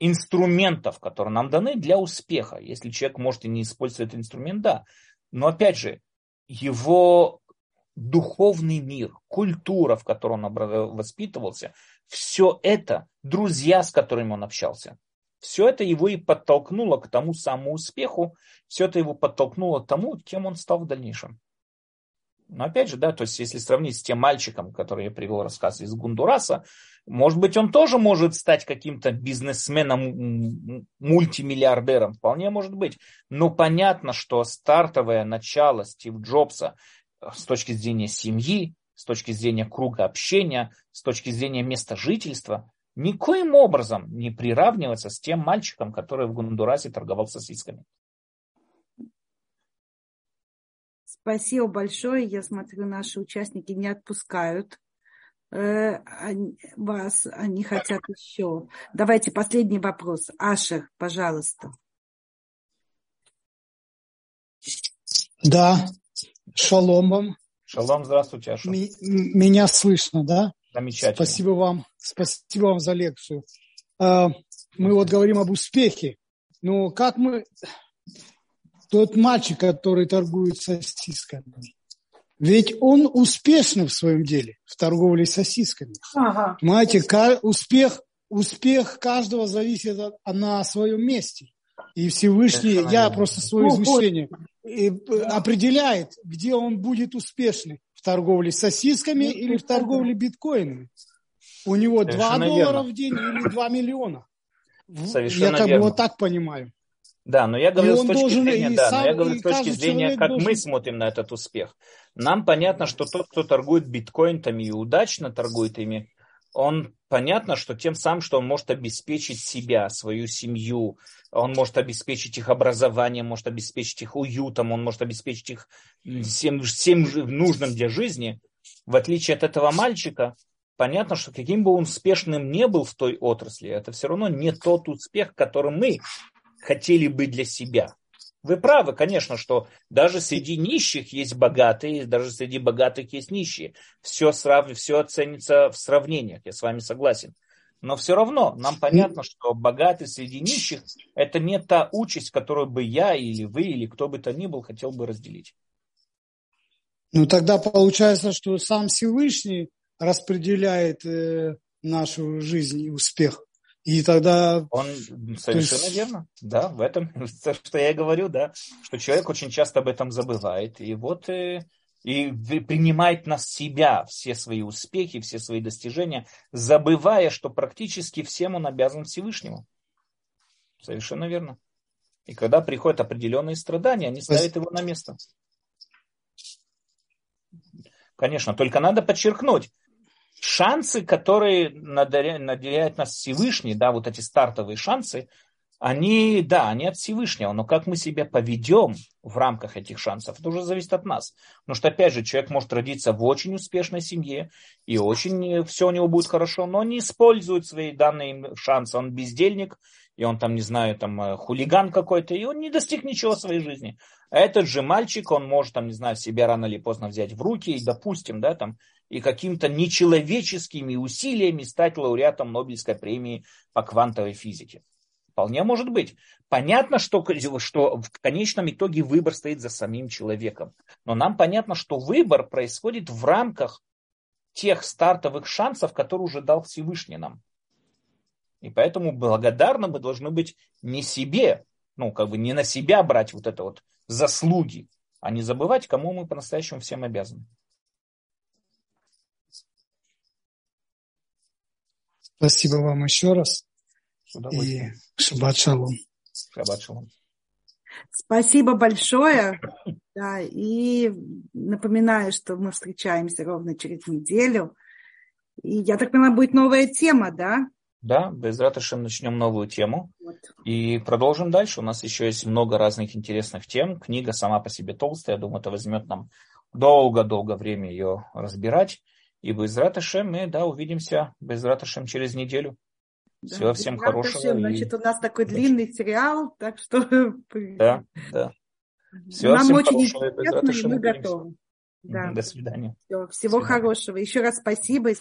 инструментов, которые нам даны для успеха. Если человек может и не использовать этот инструмент, да. Но опять же, его духовный мир, культура, в которой он воспитывался, все это, друзья, с которыми он общался, все это его и подтолкнуло к тому самому успеху, все это его подтолкнуло к тому, кем он стал в дальнейшем. Но опять же, да, то есть если сравнить с тем мальчиком, который я привел рассказ из Гундураса, может быть, он тоже может стать каким-то бизнесменом, мультимиллиардером, вполне может быть. Но понятно, что стартовое начало Стив Джобса э, с точки зрения семьи, с точки зрения круга общения, с точки зрения места жительства, никоим образом не приравнивается с тем мальчиком, который в Гондурасе торговал сосисками. Спасибо большое. Я смотрю, наши участники не отпускают э, вас, они хотят еще. Давайте последний вопрос. Ашер, пожалуйста. Да, шалом вам. Шалом, здравствуйте, Ашер. Меня слышно, да? Замечательно. Спасибо вам, спасибо вам за лекцию. А, мы вот говорим об успехе, но как мы тот мальчик, который торгует сосисками, ведь он успешный в своем деле, в торговле сосисками. Ага. Понимаете, успех, успех каждого зависит от, на своем месте. И Всевышний, я просто свое измышление, определяет, где он будет успешный. В торговле сосисками или в торговле биткоинами. У него Совершенно 2 доллара верно. в день или 2 миллиона. Совершенно я как верно. бы вот так понимаю. Да, но я говорю с точки зрения, да, сам, но я говорю с точки зрения, как должен... мы смотрим на этот успех. Нам понятно, что тот, кто торгует биткоинами и удачно торгует ими, он понятно, что тем самым, что он может обеспечить себя, свою семью, он может обеспечить их образованием, может обеспечить их уютом, он может обеспечить их всем, всем нужным для жизни. В отличие от этого мальчика, понятно, что каким бы он успешным не был в той отрасли, это все равно не тот успех, который мы хотели бы для себя. Вы правы, конечно, что даже среди нищих есть богатые, даже среди богатых есть нищие. Все, срав... все оценится в сравнениях, я с вами согласен. Но все равно нам понятно, что богатый среди нищих – это не та участь, которую бы я или вы, или кто бы то ни был, хотел бы разделить. Ну тогда получается, что сам Всевышний распределяет э, нашу жизнь и успех. И тогда... Он совершенно есть... верно. Да, в этом, то, что я говорю, да, что человек очень часто об этом забывает. И вот э, и принимает на себя все свои успехи, все свои достижения, забывая, что практически всем он обязан Всевышнему. Совершенно верно. И когда приходят определенные страдания, они ставят его на место. Конечно, только надо подчеркнуть, шансы, которые наделяет нас Всевышний, да, вот эти стартовые шансы, они, да, они от Всевышнего, но как мы себя поведем в рамках этих шансов, это уже зависит от нас. Потому что, опять же, человек может родиться в очень успешной семье, и очень все у него будет хорошо, но не использует свои данные шансы. Он бездельник, и он там, не знаю, там э, хулиган какой-то, и он не достиг ничего в своей жизни. А этот же мальчик, он может, там, не знаю, себя рано или поздно взять в руки, и, допустим, да, там, и каким-то нечеловеческими усилиями стать лауреатом Нобелевской премии по квантовой физике. Вполне может быть. Понятно, что, что в конечном итоге выбор стоит за самим человеком. Но нам понятно, что выбор происходит в рамках тех стартовых шансов, которые уже дал Всевышний нам. И поэтому благодарны мы должны быть не себе, ну, как бы не на себя брать вот это вот заслуги, а не забывать, кому мы по-настоящему всем обязаны. Спасибо вам еще раз. И шаббат шалом. Шаббат шалом. Спасибо большое. Да, и напоминаю, что мы встречаемся ровно через неделю. И я так понимаю, будет новая тема, да? Да, без раташем начнем новую тему вот. и продолжим дальше. У нас еще есть много разных интересных тем. Книга сама по себе толстая, я думаю, это возьмет нам долго-долго время ее разбирать. И без раташем мы, да, увидимся без раташем через неделю. Да, Всего всем хорошего. Hashem, и... Значит, у нас такой длинный сериал, так что... Да, да. Всего Нам всем очень интересно, и мы готовы. Да. До свидания. Все, всего До свидания. хорошего. Еще раз спасибо.